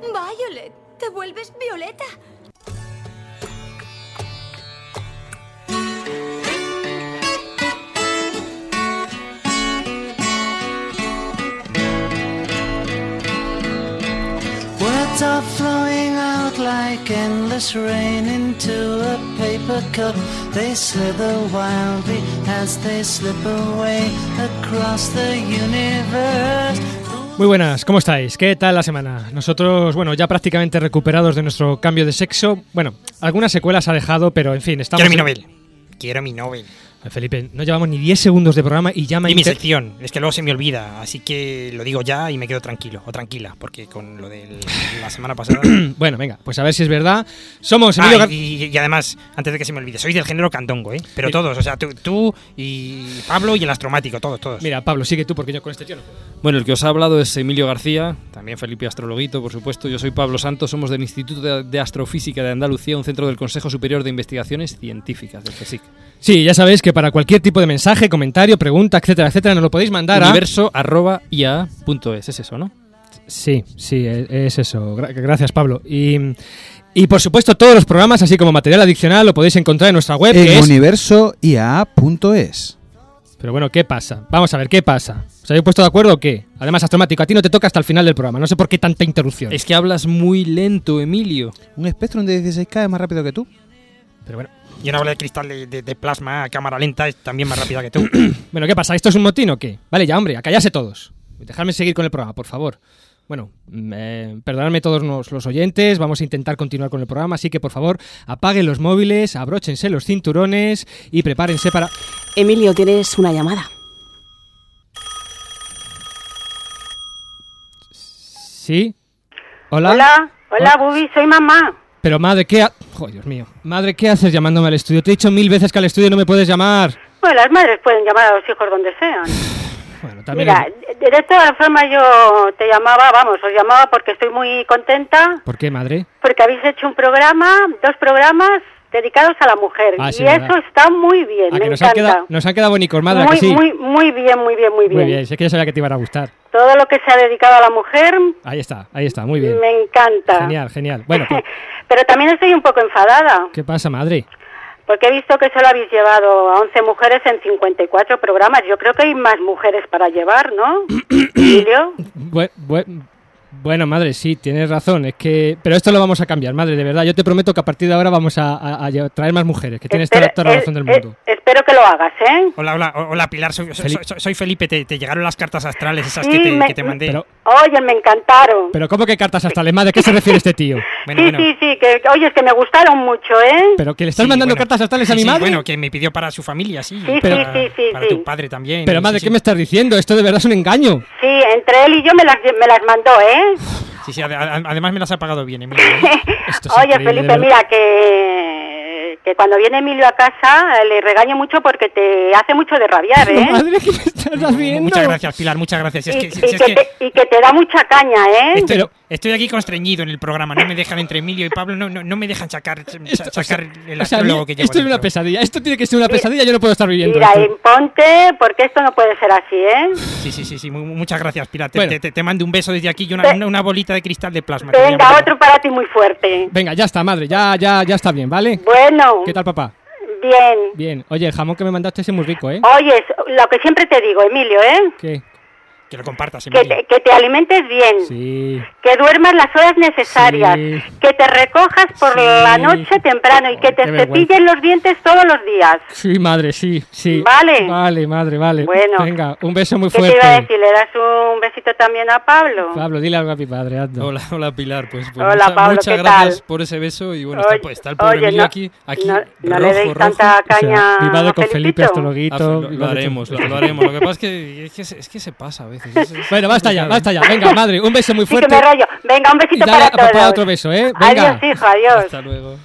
Violet, te vuelves violeta. Words are flowing out like endless rain into a paper cup. They slither wildly as they slip away across the universe. Muy buenas, ¿cómo estáis? ¿Qué tal la semana? Nosotros, bueno, ya prácticamente recuperados de nuestro cambio de sexo. Bueno, algunas secuelas ha dejado, pero en fin, estamos... Quiero mi Nobel. Quiero mi Nobel. Felipe, no llevamos ni 10 segundos de programa y ya me Y mi sección. Es que luego se me olvida. Así que lo digo ya y me quedo tranquilo. O tranquila. Porque con lo de la semana pasada. Bueno, venga, pues a ver si es verdad. Somos Ah, y, y además, antes de que se me olvide, sois del género candongo, ¿eh? Pero todos, o sea, tú, tú y Pablo y el astromático, todos, todos. Mira, Pablo, sigue tú porque yo con este tío no puedo. Bueno, el que os ha hablado es Emilio García, también Felipe Astrologuito, por supuesto. Yo soy Pablo Santos, somos del Instituto de, de Astrofísica de Andalucía, un centro del Consejo Superior de Investigaciones Científicas, del CSIC. Sí, ya sabéis que para cualquier tipo de mensaje, comentario, pregunta, etcétera, etcétera, nos lo podéis mandar a... Universo.ia.es, es eso, ¿no? Sí, sí, e- es eso. Gra- gracias, Pablo. Y, y por supuesto, todos los programas, así como material adicional, lo podéis encontrar en nuestra web. En es- universoia.es. Pero bueno, ¿qué pasa? Vamos a ver, ¿qué pasa? ¿Os habéis puesto de acuerdo o qué? Además, Astromático, a ti no te toca hasta el final del programa. No sé por qué tanta interrupción. Es que hablas muy lento, Emilio. Un Spectrum de 16K es más rápido que tú. Pero bueno, Y una bola de cristal de, de- de plasma a cámara lenta es también más rápida que tú. bueno, ¿qué pasa? ¿Esto es un motín o qué? Vale, ya, hombre, a callarse todos. Dejadme seguir con el programa, por favor. Bueno, mm, eh, perdonadme todos los, los oyentes, vamos a intentar continuar con el programa, así que por favor apaguen los móviles, abróchense los cinturones y prepárense para... Emilio, tienes una llamada. ¿Sí? ¿Hola? Hola, hola, Hola. Bubi, soy mamá. Pero madre, ¿qué... ha- Oh, Dios mío. Madre, ¿qué haces llamándome al estudio? Te he dicho mil veces que al estudio no me puedes llamar. Bueno, las madres pueden llamar a los hijos donde sean. Bueno, también... Mira, es- de, de todas formas yo te llamaba, vamos, os llamaba porque estoy muy contenta, ¿Por qué, madre? porque habéis hecho un programa, dos programas dedicados a la mujer. Ah, sí, y ¿verdad? eso está muy bien, ¿A me que nos han, encanta. quedado, nos han quedado bonitos, madre, ¿a muy, que sí? muy, muy bien, muy bien, muy bien. Muy bien, sé que ya sabía que te iban a gustar. Todo lo que se ha dedicado a la mujer Ahí está, ahí está, muy bien. me encanta. Genial, genial. Bueno, pues, Pero también estoy un poco enfadada. ¿qué pasa, madre? Porque he visto que solo habéis llevado a 11 mujeres en 54 programas. Yo creo que hay más mujeres para llevar, ¿no? Emilio. Bue- bue- bueno, madre, sí, tienes razón. Es que, pero esto lo vamos a cambiar, madre, de verdad. Yo te prometo que a partir de ahora vamos a, a- a lle- traer más mujeres, que tienes toda, Espero- toda la eh, razón del eh, mundo. espero que lo hagas, ¿eh? Hola, hola, hola Pilar, soy, soy- Felipe. soy- soy Felipe, te, te llegaron las cartas astrales esas Sí, que, te, me- que te mandé. Pero, Oye, me encantaron. pero ¿cómo que cartas astrales, madre? ¿A qué se refiere este tío? bueno, sí, bueno. sí, sí, que, oye, es que me gustaron mucho, ¿eh? ¿Pero que le estás Sí, mandando bueno. cartas astrales a mi sí, madre? Bueno, que me pidió para su familia, sí. Sí, Pero- sí, sí, sí, para sí. tu padre también. pero madre, sí, ¿qué me estás diciendo? Esto de verdad es un engaño. Sí, entre él y yo me las, me las mandó, ¿eh? Sí, sí, ade- ade- además me las ha pagado bien, Emilio. ¿eh? Esto es Oye, Felipe, mira, que, que cuando viene Emilio a casa eh, le regaño mucho porque te hace mucho de rabiar, ¿eh? madre, ¿qué me estás haciendo? Muchas gracias, Pilar, muchas gracias. Si es Y, que, si- y si es que que te, y que te da mucha caña, ¿eh? estoy, estoy aquí constreñido en el programa. No me dejan entre Emilio y Pablo, no, no, no me dejan sacar, Esto, o sacar sea, el o sea, astrólogo que llevo Esto es una pesadilla. Esto tiene que ser una pesadilla. Yo no puedo estar viviendo Mira, esto. imponte, porque esto no puede ser así, ¿eh? Sí, sí, sí, sí, mu- muchas gracias, Pilar. Te, Bueno. te- te- te mando un beso desde aquí y una, una, una bolita de cristal de plasma. Venga, otro para ti muy fuerte. Venga, ya está, madre. Ya, ya, ya está bien, ¿vale? Bueno, ¿Qué tal, papá? bien. Bien. Oye, el jamón que me mandaste es muy rico, ¿eh? Oye, lo que siempre te digo, Emilio, ¿eh? ¿Qué? Que lo compartas, Que te, que te alimentes bien, Sí. que duermas las horas necesarias, Sí. que te recojas por Sí. la noche temprano y que te cepillen los dientes todos los días. Sí, madre, sí, sí. Vale. Vale, madre, vale. Bueno. Venga, un beso muy ¿Qué te fuerte. iba a decir? ¿Le das un besito también a Pablo? Pablo, dile algo a mi padre, anda. Hola, hola Pilar, pues, pues Hola, mucha- Pablo, muchas ¿qué gracias tal? por ese beso y bueno, Oye, está, pues, está el pobre oye, Emilio no- aquí, aquí no- no le rojo, deis rojo. tanta O sea, caña privado a con Felipe Felipito. Astrologuito. Ah, lo, lo de- haremos, lo, lo haremos. Lo que pasa es que, es que, se- es que se pasa a veces. Es- es Bueno, basta ya, basta ya. Venga, madre, un beso muy Sí que fuerte. me rollo. Venga, un y besito dale para a papá todos. otro beso, ¿eh? Venga. Adiós, hijo, adiós. Hasta luego.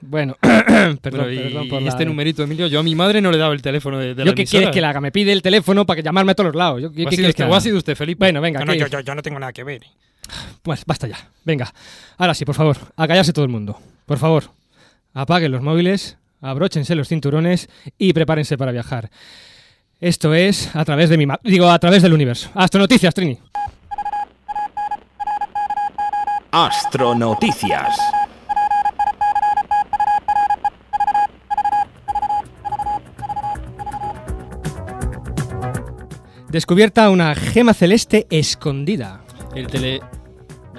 Bueno, perdón, Bueno, y, perdón por y la- este numerito, Emilio, yo a mi madre no le he dado el teléfono de, de la ¿Yo qué emisora. quieres que la haga? Me pide el teléfono para que llamarme a todos los lados. ¿Yo, ¿qué, ¿O ha qué sido quieres que haga? ha sido usted, Felipe? Bueno, venga, No, no, ¿qué? yo, yo- yo no tengo nada que ver. Pues basta ya. Venga. Ahora sí, por favor, a callarse todo el mundo. Por favor, apaguen los móviles, abróchense los cinturones y prepárense para viajar. Esto es a través de mi ma- digo a través del universo. Hasta noticias, Trini. Astronoticias. Descubierta una gema celeste escondida. El, tele-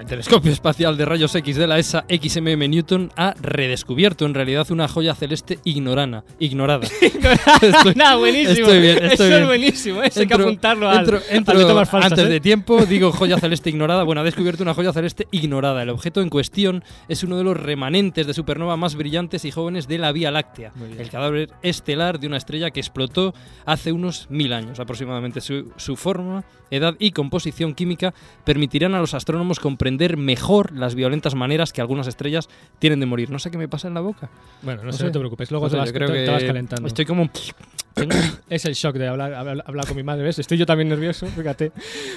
el telescopio espacial de rayos X de la ESA XMM Newton ha redescubierto en realidad una joya celeste ignorana, ignorada. Estoy- Nah, buenísimo. estoy bien, estoy Eso es buenísimo. Eso hay que apuntarlo al, entro- entro falsas, antes ¿eh? de tiempo, digo joya celeste ignorada. Bueno, ha descubierto una joya celeste ignorada. El objeto en cuestión es uno de los remanentes de supernova más brillantes y jóvenes de la Vía Láctea, el cadáver estelar de una estrella que explotó hace unos mil años aproximadamente. Su, su forma, edad y composición química permitirán a los astrónomos comprender mejor las violentas maneras que algunas estrellas tienen de morir. No sé qué me pasa en la boca. Bueno, no, No sé, no te preocupes. Luego te, vas, creo te- te que vas calentando. Estoy como... tengo- Es el shock de hablar, hablar, hablar con mi madre, ¿ves? Estoy yo también nervioso, fíjate.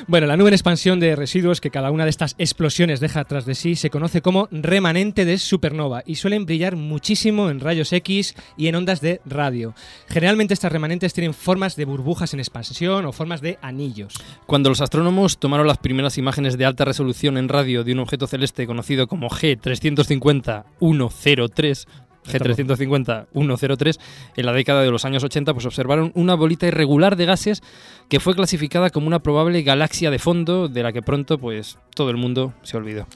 Bueno, la nube en expansión de residuos que cada una de estas explosiones deja tras de sí se conoce como remanente de supernova y suelen brillar muchísimo en rayos X y en ondas de radio. Generalmente estas remanentes tienen formas de burbujas en expansión o formas de anillos. Cuando los astrónomos tomaron las primeras imágenes de alta resolución en radio de un objeto celeste conocido como G350-103, G350-103, en la década de los años 80, pues observaron una bolita irregular de gases que fue clasificada como una probable galaxia de fondo de la que pronto pues todo el mundo se olvidó.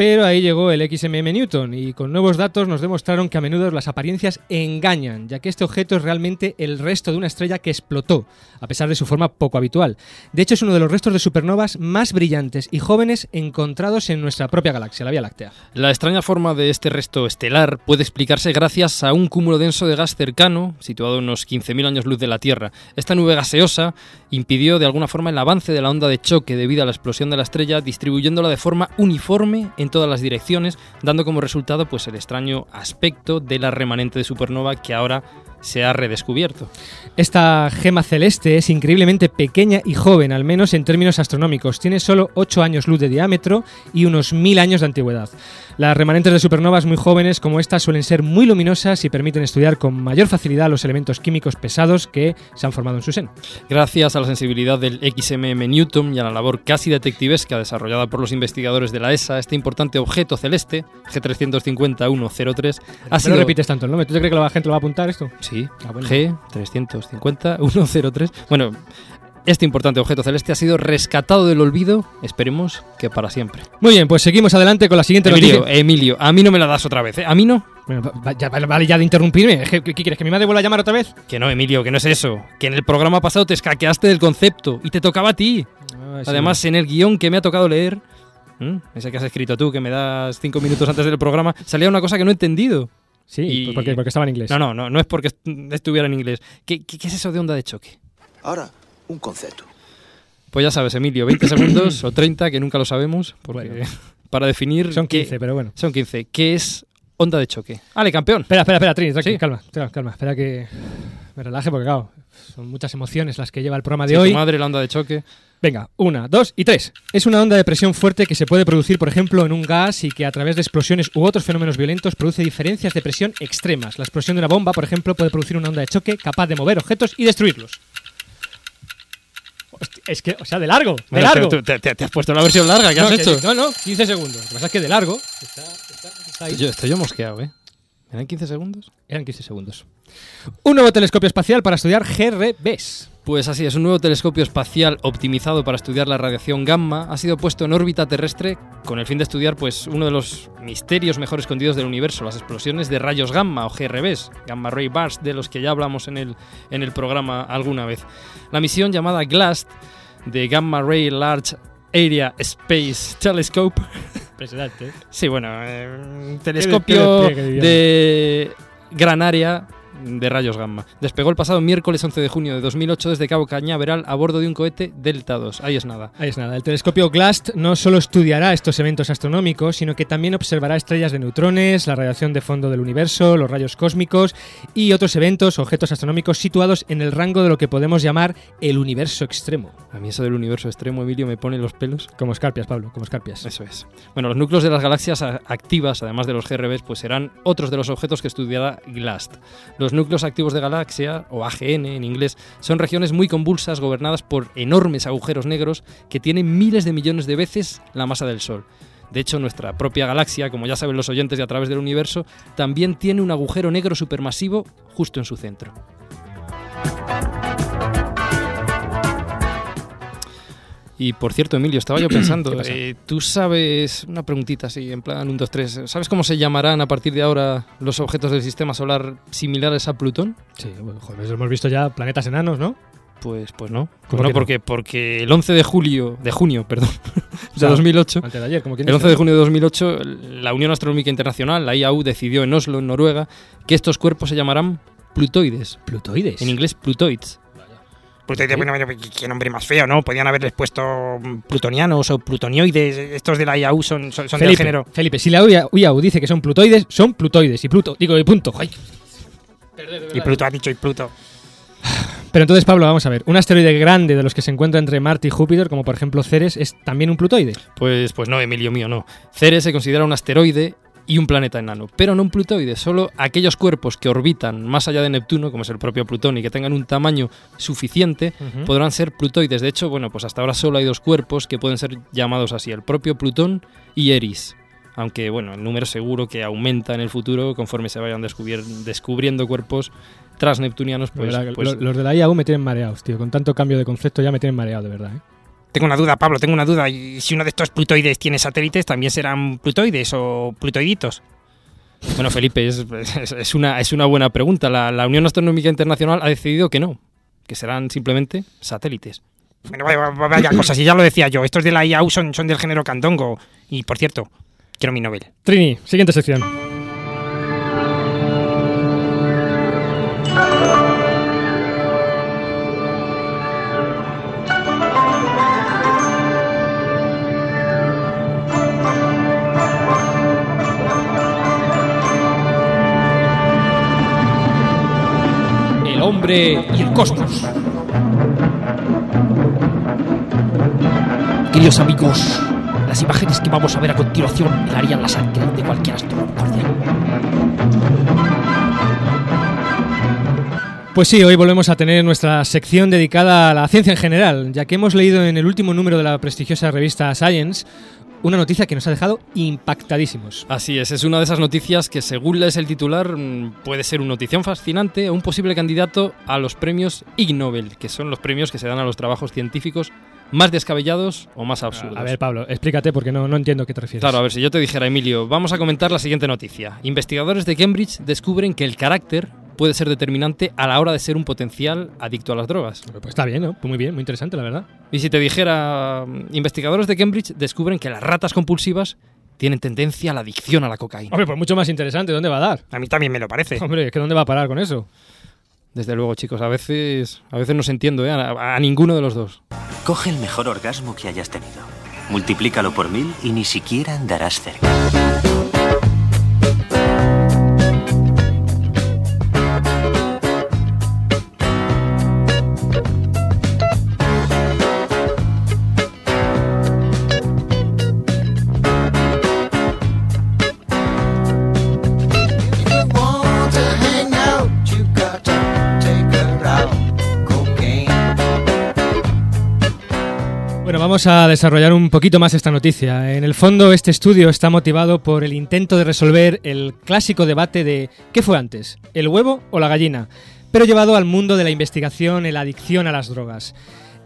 Pero ahí llegó el XMM Newton y con nuevos datos nos demostraron que a menudo las apariencias engañan, ya que este objeto es realmente el resto de una estrella que explotó, a pesar de su forma poco habitual. De hecho, es uno de los restos de supernovas más brillantes y jóvenes encontrados en nuestra propia galaxia, la Vía Láctea. La extraña forma de este resto estelar puede explicarse gracias a un cúmulo denso de gas cercano, situado a unos 15.000 años luz de la Tierra. Esta nube gaseosa impidió de alguna forma el avance de la onda de choque debido a la explosión de la estrella, distribuyéndola de forma uniforme en todas las direcciones, dando como resultado pues el extraño aspecto de la remanente de supernova que ahora se ha redescubierto. Esta gema celeste es increíblemente pequeña y joven, al menos en términos astronómicos. Tiene solo 8 años luz de diámetro y unos 1000 años de antigüedad. Las remanentes de supernovas muy jóvenes como esta suelen ser muy luminosas y permiten estudiar con mayor facilidad los elementos químicos pesados que se han formado en su seno. Gracias a la sensibilidad del XMM Newton y a la labor casi detectivesca desarrollada por los investigadores de la ESA, este importante objeto celeste, G350-103, ha No sido... repites tanto el nombre. ¿Tú te crees que la gente lo va a apuntar esto? Sí, Ah, bueno. G350-103. Bueno, este importante objeto celeste ha sido rescatado del olvido, esperemos que para siempre. Muy bien, pues seguimos adelante con la siguiente Emilio, noticia. Emilio, a mí no me la das otra vez, ¿eh? A mí no. Bueno, ya, vale, ya de interrumpirme. ¿Qué, qué quieres? ¿Que mi madre vuelva a llamar otra vez? Que no, Emilio, que no es eso. Que en el programa pasado te escaqueaste del concepto y te tocaba a ti. Además, en el guion que me ha tocado leer, ¿m? ese que has escrito tú, que me das cinco minutos antes del programa, salía una cosa que no he entendido. Sí, y- pues porque, porque estaba en inglés. No, no, no, no es porque est- estuviera en inglés. ¿Qué, qué, qué es eso de onda de choque? Ahora, un concepto. Pues ya sabes, Emilio, 20 segundos o 30, que nunca lo sabemos, porque Bueno. para definir... Son qué- 15, pero bueno. Son 15. ¿Qué es onda de choque? ¡Ale, campeón! Espera, espera, espera, Trini, Sí. calma, calma. Espera que me relaje porque, claro, son muchas emociones las que lleva el programa de Sí, tu hoy. madre, la onda de choque. Venga, una, dos y tres. Es una onda de presión fuerte que se puede producir, por ejemplo, en un gas y que a través de explosiones u otros fenómenos violentos produce diferencias de presión extremas. La explosión de una bomba, por ejemplo, puede producir una onda de choque capaz de mover objetos y destruirlos. Hostia, es que, o sea, de largo, de Bueno, largo. te, te- te has puesto la versión larga, ¿qué no, has que- hecho? no, no, 15 segundos. Lo que pasa es que de largo. Está, está- está ahí. Yo, estoy yo mosqueado, ¿eh? ¿Me dan 15 segundos? Eran 15 segundos. Un nuevo telescopio espacial para estudiar GRBs. Pues así es, un nuevo telescopio espacial optimizado para estudiar la radiación gamma ha sido puesto en órbita terrestre con el fin de estudiar pues uno de los misterios mejor escondidos del universo, las explosiones de rayos gamma o GRBs, gamma ray burst, de los que ya hablamos en el, en el programa alguna vez. La misión llamada GLAST de Gamma Ray Large Area Space Telescope Impresionante. Sí, bueno, eh, telescopio de gran área de rayos gamma. Despegó el pasado miércoles 11 de junio de 2008 desde Cabo Cañaveral a bordo de un cohete Delta 2. Ahí es nada. Ahí es nada. El telescopio GLAST no solo estudiará estos eventos astronómicos, sino que también observará estrellas de neutrones, la radiación de fondo del universo, los rayos cósmicos y otros eventos, objetos astronómicos situados en el rango de lo que podemos llamar el universo extremo. A mí eso del universo extremo, Emilio, me pone los pelos. Como escarpias, Pablo, como escarpias. Eso es. Bueno, los núcleos de las galaxias activas, además de los GRBs, pues serán otros de los objetos que estudiará GLAST. Los núcleos activos de galaxia, o AGN en inglés, son regiones muy convulsas gobernadas por enormes agujeros negros que tienen miles de millones de veces la masa del Sol. De hecho, nuestra propia galaxia, como ya saben los oyentes de a través del universo, también tiene un agujero negro supermasivo justo en su centro. Y por cierto, Emilio, estaba yo pensando, eh, tú sabes, una preguntita así, en plan 1, 2, 3, ¿sabes cómo se llamarán a partir de ahora los objetos del sistema solar similares a Plutón? Sí, bueno, joder, hemos visto ya planetas enanos, ¿no? Pues, pues no. ¿Cómo Bueno, que no? porque, porque el 11 de julio, de junio, perdón, de sea, 2008, Antes de ayer, como el dice. 11 de junio de 2008, la Unión Astronómica Internacional, la IAU, decidió en Oslo, en Noruega, que estos cuerpos se llamarán plutoides. Plutoides. En inglés, plutoids. Plutoides, bueno, bueno, qué nombre más feo, ¿no? Podían haberles puesto plutonianos o plutonioides. Estos de la IAU son, son, son del género. Felipe, si la UIAU dice que son plutoides, son plutoides. Y Pluto, digo, y punto. Ay. Y Pluto ha dicho, y Pluto. Pero entonces, Pablo, vamos a ver. Un asteroide grande de los que se encuentra entre Marte y Júpiter, como por ejemplo Ceres, es también un plutoide. Pues, pues no, Emilio mío, no. Ceres se considera un asteroide y un planeta enano, pero no un plutoide. Solo aquellos cuerpos que orbitan más allá de Neptuno, como es el propio Plutón, y que tengan un tamaño suficiente, podrán ser plutoides. De hecho, bueno, pues hasta ahora solo hay dos cuerpos que pueden ser llamados así, el propio Plutón y Eris. Aunque, bueno, el número seguro que aumenta en el futuro conforme se vayan descubriendo cuerpos transneptunianos, pues, pues lo- los de la IAU me tienen mareados, tío. Con tanto cambio de concepto ya me tienen mareado, de verdad. ¿eh? Tengo una duda, Pablo, tengo una duda. ¿Y si uno de estos plutoides tiene satélites, también serán plutoides o plutoiditos? Bueno, Felipe, es, una, es una buena pregunta. La, la Unión Astronómica Internacional ha decidido que no, que serán simplemente satélites. Bueno, vaya cosas, y ya lo decía yo. Estos de la IAU son, son del género candongo. Y por cierto, quiero mi Nobel. Trini, siguiente sección. Y el cosmos. Queridos amigos, las imágenes que vamos a ver a continuación helarían la sangre de cualquier astrónomo. Pues sí, hoy volvemos a tener nuestra sección dedicada a la ciencia en general, ya que hemos leído en el último número de la prestigiosa revista Science una noticia que nos ha dejado impactadísimos. Así es, es una de esas noticias que según lees el titular mm, puede ser una notición fascinante o un posible candidato a los premios Ig Nobel, que son los premios que se dan a los trabajos científicos más descabellados o más absurdos. A ver, Pablo, explícate porque no, no entiendo a qué te refieres. Claro, a ver, si yo te dijera, Emilio, vamos a comentar la siguiente noticia. Investigadores de Cambridge descubren que el carácter puede ser determinante a la hora de ser un potencial adicto a las drogas. Pues está bien, ¿no? Pues muy bien, muy interesante, la verdad. Y si te dijera, mm, investigadores de Cambridge descubren que las ratas compulsivas tienen tendencia a la adicción a la cocaína. Hombre, pues mucho más interesante, ¿dónde va a dar? A mí también me lo parece. Hombre, es que ¿dónde va a parar con eso? Desde luego, chicos, a veces, a veces no se entiendo, ¿eh? a, a ninguno de los dos. Coge el mejor orgasmo que hayas tenido. Multiplícalo por mil y ni siquiera andarás cerca. Bueno, vamos a desarrollar un poquito más esta noticia. En el fondo, este estudio está motivado por el intento de resolver el clásico debate de ¿qué fue antes? ¿El huevo o la gallina? Pero llevado al mundo de la investigación en la adicción a las drogas.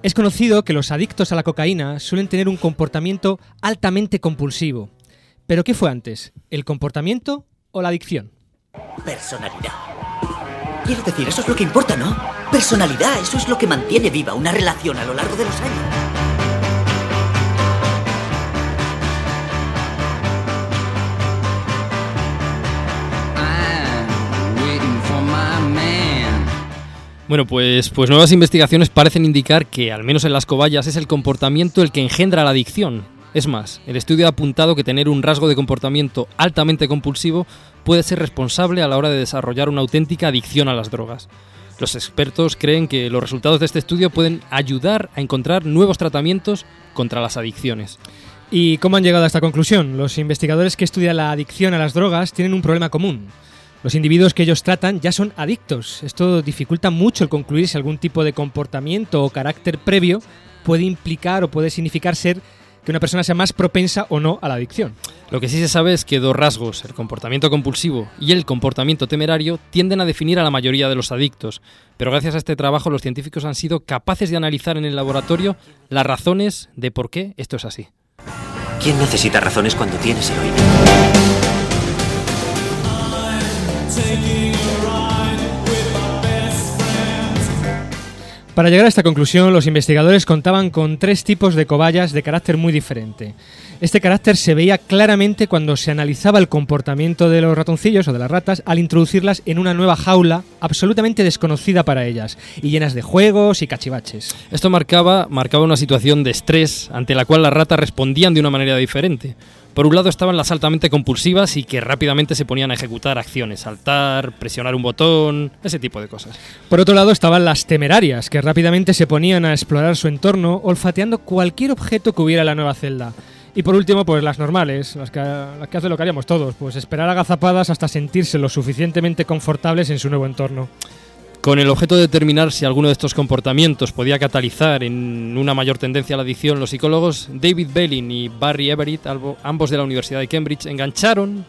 Es conocido que los adictos a la cocaína suelen tener un comportamiento altamente compulsivo. ¿Pero qué fue antes? ¿El comportamiento o la adicción? Personalidad. Quiero decir, eso es lo que importa, ¿no? Personalidad, eso es lo que mantiene viva una relación a lo largo de los años. Bueno, pues, pues nuevas investigaciones parecen indicar que, al menos en las cobayas, es el comportamiento el que engendra la adicción. Es más, el estudio ha apuntado que tener un rasgo de comportamiento altamente compulsivo puede ser responsable a la hora de desarrollar una auténtica adicción a las drogas. Los expertos creen que los resultados de este estudio pueden ayudar a encontrar nuevos tratamientos contra las adicciones. ¿Y cómo han llegado a esta conclusión? Los investigadores que estudian la adicción a las drogas tienen un problema común. Los individuos que ellos tratan ya son adictos. Esto dificulta mucho el concluir si algún tipo de comportamiento o carácter previo puede implicar o puede significar ser que una persona sea más propensa o no a la adicción. Lo que sí se sabe es que dos rasgos, el comportamiento compulsivo y el comportamiento temerario, tienden a definir a la mayoría de los adictos. Pero gracias a este trabajo los científicos han sido capaces de analizar en el laboratorio las razones de por qué esto es así. ¿Quién necesita razones cuando tienes heroína? Para llegar a esta conclusión, los investigadores contaban con tres tipos de cobayas de carácter muy diferente. Este carácter se veía claramente cuando se analizaba el comportamiento de los ratoncillos o de las ratas al introducirlas en una nueva jaula absolutamente desconocida para ellas y llenas de juegos y cachivaches. Esto marcaba, marcaba una situación de estrés ante la cual las ratas respondían de una manera diferente. Por un lado estaban las altamente compulsivas y que rápidamente se ponían a ejecutar acciones, saltar, presionar un botón, ese tipo de cosas. Por otro lado estaban las temerarias, que rápidamente se ponían a explorar su entorno, olfateando cualquier objeto que hubiera en la nueva celda. Y por último, pues las normales, las que, las que hacen lo que haríamos todos, pues esperar agazapadas hasta sentirse lo suficientemente confortables en su nuevo entorno. Con el objeto de determinar si alguno de estos comportamientos podía catalizar en una mayor tendencia a la adicción, los psicólogos David Belling y Barry Everett, ambos de la Universidad de Cambridge, engancharon,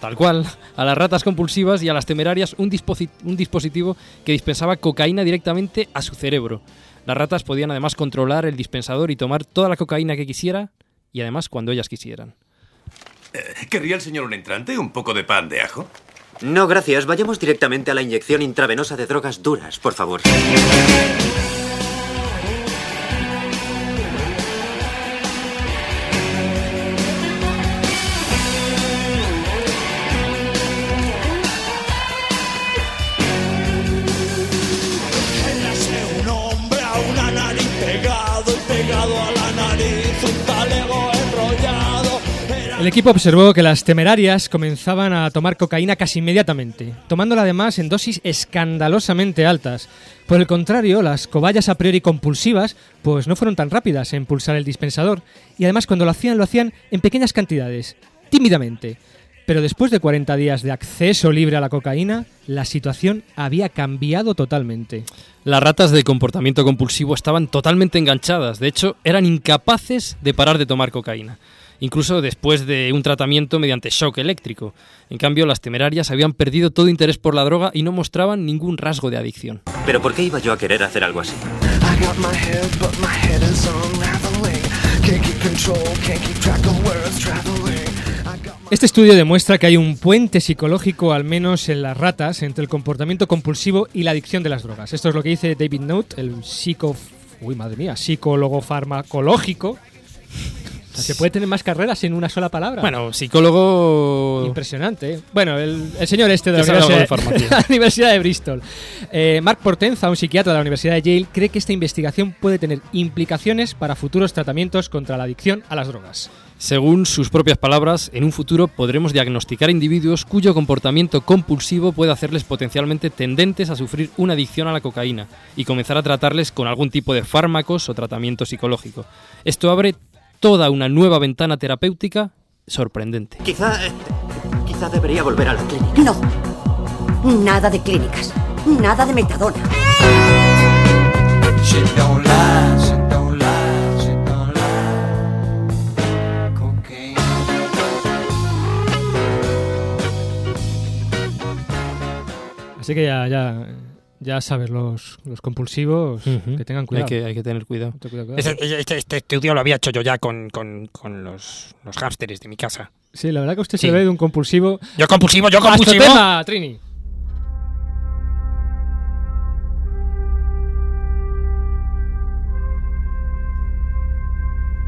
tal cual, a las ratas compulsivas y a las temerarias un, disposi- un dispositivo que dispensaba cocaína directamente a su cerebro. Las ratas podían además controlar el dispensador y tomar toda la cocaína que quisiera y además cuando ellas quisieran. ¿Querría el señor un entrante? ¿Un poco de pan de ajo? No, gracias. Vayamos directamente a la inyección intravenosa de drogas duras, por favor. El equipo observó que las temerarias comenzaban a tomar cocaína casi inmediatamente, tomándola además en dosis escandalosamente altas. Por el contrario, las cobayas a priori compulsivas pues no fueron tan rápidas en pulsar el dispensador y además cuando lo hacían lo hacían en pequeñas cantidades, tímidamente. Pero después de 40 días de acceso libre a la cocaína, la situación había cambiado totalmente. Las ratas de comportamiento compulsivo estaban totalmente enganchadas, de hecho eran incapaces de parar de tomar cocaína, incluso después de un tratamiento mediante shock eléctrico. En cambio, las temerarias habían perdido todo interés por la droga y no mostraban ningún rasgo de adicción. ¿Pero por qué iba yo a querer hacer algo así? Este estudio demuestra que hay un puente psicológico, al menos en las ratas, entre el comportamiento compulsivo y la adicción de las drogas. Esto es lo que dice David Note, el psico... Uy, madre mía, psicólogo farmacológico. O sea, se puede tener más carreras en una sola palabra. Bueno, psicólogo... Impresionante. Bueno, el, el señor este de la de Universidad, farmacia. la Universidad de Bristol. Eh, Mark Portenza, un psiquiatra de la Universidad de Yale, cree que esta investigación puede tener implicaciones para futuros tratamientos contra la adicción a las drogas. Según sus propias palabras, en un futuro podremos diagnosticar individuos cuyo comportamiento compulsivo puede hacerles potencialmente tendentes a sufrir una adicción a la cocaína y comenzar a tratarles con algún tipo de fármacos o tratamiento psicológico. Esto abre toda una nueva ventana terapéutica sorprendente. Quizá... eh, Quizá debería volver a la clínica. No. Nada de clínicas. Nada de metadona. Así que ya, ya, ya sabes, los, los compulsivos, que tengan cuidado. Hay que, hay que tener cuidado. Mucho cuidado, cuidado. Este, este- este estudio lo había hecho yo ya con, con- con los, los hámsteres de mi casa. Sí, la verdad que usted Sí. se ve de un compulsivo. Yo compulsivo, yo ¡Hasta compulsivo. tema, Trini!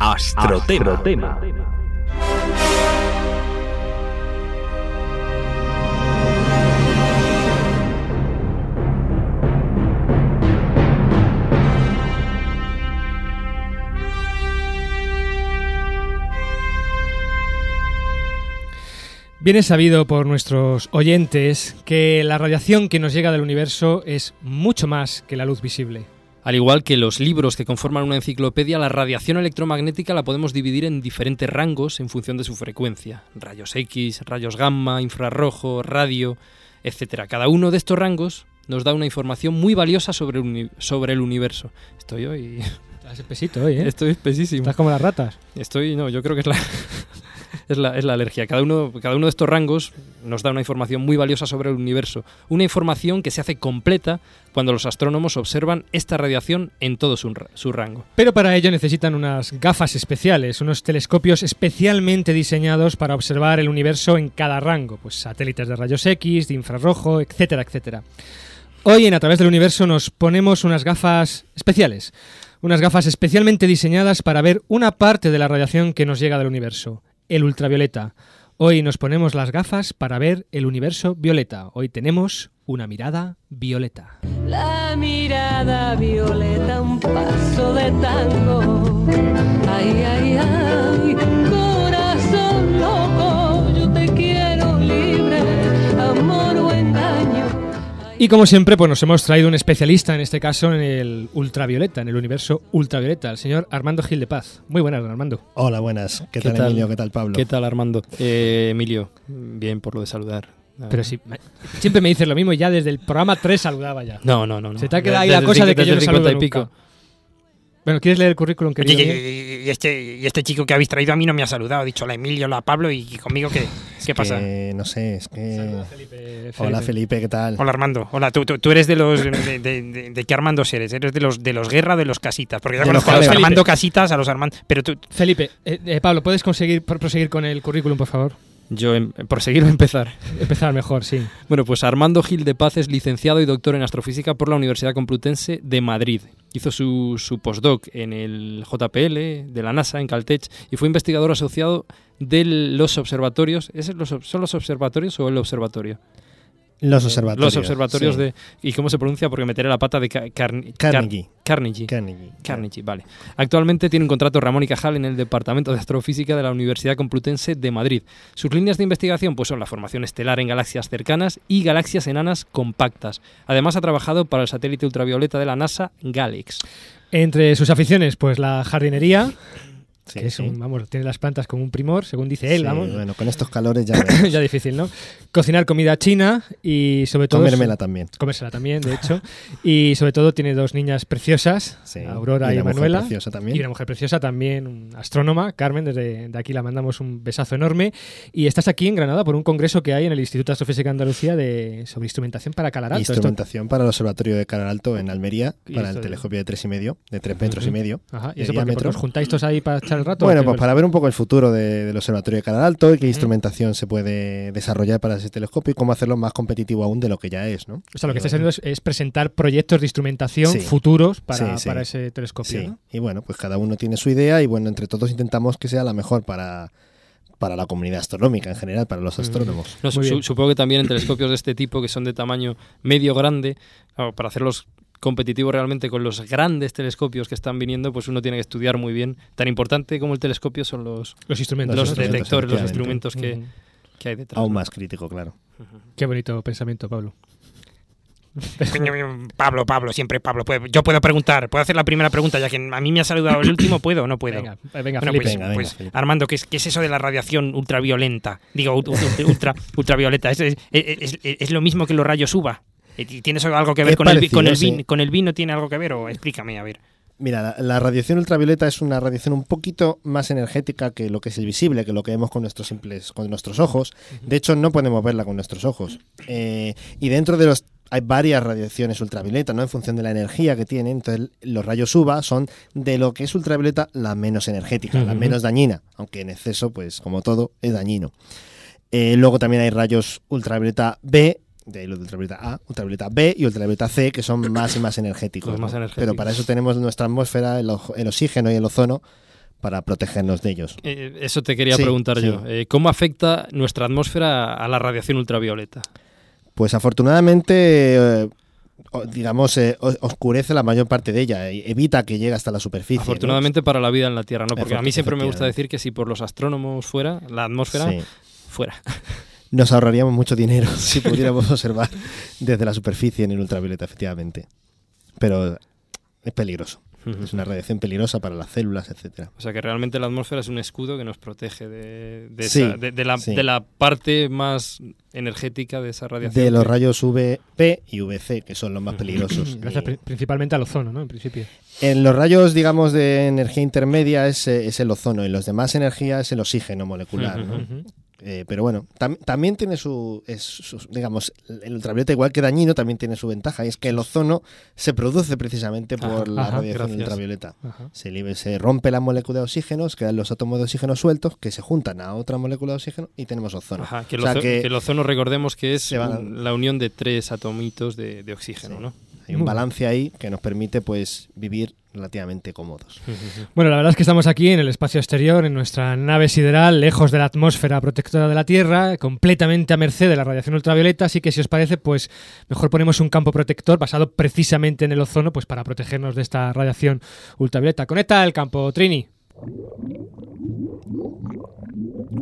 Astrotema. Bien es sabido por nuestros oyentes que la radiación que nos llega del universo es mucho más que la luz visible. Al igual que los libros que conforman una enciclopedia, la radiación electromagnética la podemos dividir en diferentes rangos en función de su frecuencia. Rayos X, rayos gamma, infrarrojo, radio, etc. Cada uno de estos rangos nos da una información muy valiosa sobre el, sobre el universo. Estoy hoy... Estás espesito hoy, ¿eh? Estoy espesísimo. Estás como las ratas. Estoy, no, yo creo que es la, es la, alergia. Cada uno, cada uno de estos rangos nos da una información muy valiosa sobre el universo. Una información que se hace completa cuando los astrónomos observan esta radiación en todo su rango. Pero para ello necesitan unas gafas especiales, unos telescopios especialmente diseñados para observar el universo en cada rango, pues satélites de rayos X, de infrarrojo, etcétera, etcétera. Hoy en A través del universo nos ponemos unas gafas especiales, unas gafas especialmente diseñadas para ver una parte de la radiación que nos llega del universo, el ultravioleta. Hoy nos ponemos las gafas para ver el universo violeta. Hoy tenemos una mirada violeta. La mirada violeta, un paso de tango. Ay, ay, ay, Y como siempre, pues nos hemos traído un especialista, en este caso en el ultravioleta, en el universo ultravioleta, el señor Armando Gil de Paz. Muy buenas, don Armando. Hola, buenas. ¿Qué, tal, Emilio? ¿Qué tal, Pablo? ¿Qué tal, Armando? Eh, Emilio, bien por lo de saludar. Pero sí, me- siempre me dices lo mismo y ya desde el programa 3 saludaba ya. No, no, no. no. Se te ha quedado ahí Desde la cosa de que yo no saludo 50 y nunca. Bueno, ¿quieres leer el currículum, querido? Oye, y, y este, y este chico que habéis traído a mí no me ha saludado. Ha dicho hola Emilio, hola Pablo y, y conmigo qué, qué pasa. Que, no sé, es que... Felipe. Hola, Felipe, ¿qué tal? Hola Armando. Hola, tú, tú, tú eres de los. De, de, de- de qué Armando eres? Eres de los de los Guerra de los Casitas. Porque yo conozco a los. Armando Casitas, a los Armando. Pero tú. Felipe, eh, eh, Pablo, ¿puedes conseguir pro- proseguir con el currículum, por favor? Yo, em- por seguir o empezar. Empezar mejor, sí. Bueno, pues Armando Gil de Paz es licenciado y doctor en astrofísica por la Universidad Complutense de Madrid. Hizo su, su postdoc en el JPL de la NASA, en Caltech, y fue investigador asociado de los observatorios. ¿Es los ¿Son los observatorios o el observatorio? Los observatorios. Los observatorios sí. de... ¿Y cómo se pronuncia? Porque meteré la pata de Carnegie. Car- Carnegie. Carnegie. Carnegie, vale. Actualmente tiene un contrato Ramón y Cajal en el Departamento de Astrofísica de la Universidad Complutense de Madrid. Sus líneas de investigación pues, son la formación estelar en galaxias cercanas y galaxias enanas compactas. Además ha trabajado para el satélite ultravioleta de la NASA, GALEX. Entre sus aficiones, pues la jardinería, Sí, que es sí. un, vamos, tiene las plantas como un primor, según dice él, Sí, vamos. Bueno, con estos calores ya... ya difícil, ¿no? Cocinar comida china y sobre todo... Comérmela también. Comérsela también, de hecho. Y sobre todo tiene dos niñas preciosas, Aurora y y, Manuela. preciosa también. Y una mujer preciosa también, un astrónoma, Carmen, desde de aquí la mandamos un besazo enorme. Y estás aquí en Granada por un congreso que hay en el Instituto Astrofísica de Andalucía de, sobre instrumentación para calar alto. Esto- Instrumentación para el Observatorio de Calar Alto en Almería, Y para el telescopio de tres y medio, de tres metros y Ujú. medio. Ajá, ¿Y eso porque diámetro. os juntáis todos ahí para el rato? Bueno, pues para ver un poco el futuro de- del Observatorio de Calar Alto y qué instrumentación se puede desarrollar para ese telescopio y cómo hacerlo más competitivo aún de lo que ya es, ¿no? O sea, lo que estáis haciendo es, es presentar proyectos de instrumentación Sí. futuros para, Sí, sí. para ese telescopio. Sí, ¿no? y bueno, pues cada uno tiene su idea y bueno, entre todos intentamos que sea la mejor para, para la comunidad astronómica en general, para los astrónomos. No, su- supongo que también en telescopios de este tipo, que son de tamaño medio grande, claro, para hacerlos competitivos realmente con los grandes telescopios que están viniendo, pues uno tiene que estudiar muy bien. Tan importante como el telescopio son los, Los instrumentos. los detectores, los instrumentos que, hay detrás. Aún más crítico, claro. Qué bonito pensamiento, Pablo. Pablo, Pablo, siempre Pablo. Yo puedo preguntar, puedo hacer la primera pregunta, ya que a mí me ha saludado el último, ¿puedo o no puedo? Venga, venga, Bueno, Felipe. pues, Venga, pues. Armando, ¿qué es, qué es eso de la radiación ultraviolenta? Digo, ult- ult- ultra, ultravioleta. ¿Es, es, es- es lo mismo que los rayos UVA? ¿Y ¿Tiene eso algo que ver con, el, con, el parecido, vin- sí. con el vino? ¿Tiene algo que ver? O explícame, a ver. Mira, la, la radiación ultravioleta es una radiación un poquito más energética que lo que es el visible, que lo que vemos con nuestros simples, con nuestros ojos. De hecho, no podemos verla con nuestros ojos. Eh, y dentro de los hay varias radiaciones ultravioleta, ¿no? En función de la energía que tienen. Entonces, los rayos UVA son de lo que es ultravioleta la menos energética, la menos dañina, aunque en exceso, pues como todo, es dañino. Eh, luego también hay rayos ultravioleta B, de ahí los de ultravioleta A, ultravioleta B y ultravioleta C, que son más y más energéticos. Los más ¿no? energéticos. Pero para eso tenemos nuestra atmósfera, el, oxígeno y el ozono, para protegernos de ellos. Eh, eso te quería Sí, preguntar sí. yo. Eh, ¿Cómo afecta nuestra atmósfera a la radiación ultravioleta? Pues afortunadamente, eh, digamos, eh, os- oscurece la mayor parte de ella, evita que llegue hasta la superficie. ¿no? Afortunadamente para la vida en la Tierra, ¿no? Porque a mí siempre me gusta decir que si por los astrónomos fuera, la atmósfera Sí. fuera. Nos ahorraríamos mucho dinero si pudiéramos observar desde la superficie en el ultravioleta, efectivamente. Pero es peligroso. Es una radiación peligrosa para las células, etcétera. O sea que realmente la atmósfera es un escudo que nos protege de, de, Sí, esa- de- de la, sí. de la parte más energética de esa radiación. De los rayos UVB y VC, que son los más peligrosos. Gracias pri- principalmente al ozono, ¿no? En principio. En los rayos, digamos, de energía intermedia es, es el ozono, y los demás energía es el oxígeno molecular. ¿no? Eh, pero bueno, tam- también tiene su, es su- digamos, el ultravioleta igual que dañino también tiene su ventaja y es que el ozono se produce precisamente por Ajá, la ajá, radiación gracias. ultravioleta. Se, libe- se rompe la molécula de oxígenos, quedan los átomos de oxígeno sueltos que se juntan a otra molécula de oxígeno y tenemos ozono. Ajá, que, el O sea ozo- que que el ozono recordemos que es a- la unión de tres atomitos de, de oxígeno, ¿no? hay un balance ahí que nos permite pues vivir relativamente cómodos. Bueno, la verdad es que estamos aquí en el espacio exterior, en nuestra nave sideral, lejos de la atmósfera protectora de la Tierra, completamente a merced de la radiación ultravioleta, así que si os parece, pues mejor ponemos un campo protector basado precisamente en el ozono, pues para protegernos de esta radiación ultravioleta. Conecta el campo, Trini.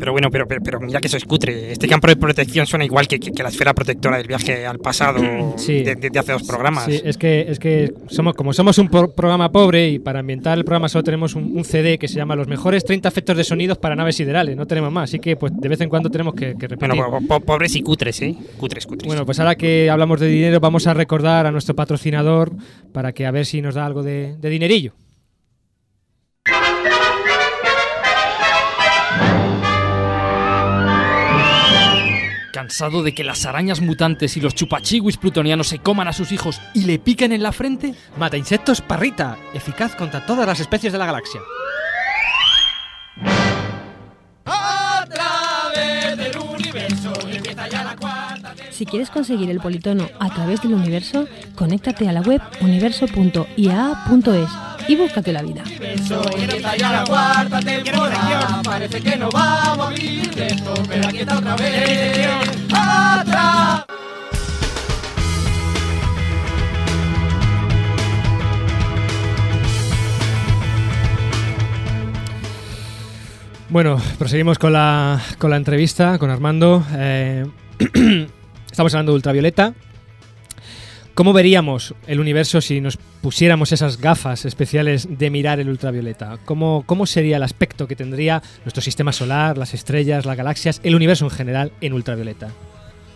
Pero bueno, pero, pero, pero mira que sois cutre. Este campo de protección suena igual que, que- que la esfera protectora del viaje al pasado Sí. de, de- de hace dos programas. Sí, es que, es que somos, como somos un pro- programa pobre y para ambientar el programa solo tenemos un, un CD que se llama Los mejores 30 efectos de sonidos para naves siderales, no tenemos más, así que pues de vez en cuando tenemos que, que repetir. Bueno, po- po- pobres y cutres, ¿eh? Cutres, cutres. Bueno, pues ahora que hablamos de dinero, vamos a recordar a nuestro patrocinador para que a ver si nos da algo de, de dinerillo. ¿Cansado de que las arañas mutantes y los chupachiwis plutonianos se coman a sus hijos y le pican en la frente? Mata insectos Parrita, eficaz contra todas las especies de la galaxia. Si quieres conseguir el politono a través del universo, conéctate a la web universo.iaa.es y búscate la vida. Bueno, proseguimos con la, con la entrevista con Armando. Eh, estamos hablando de ultravioleta. ¿Cómo veríamos el universo si nos pusiéramos esas gafas especiales de mirar el ultravioleta? ¿Cómo, ¿Cómo sería el aspecto que tendría nuestro sistema solar, las estrellas, las galaxias, el universo en general en ultravioleta?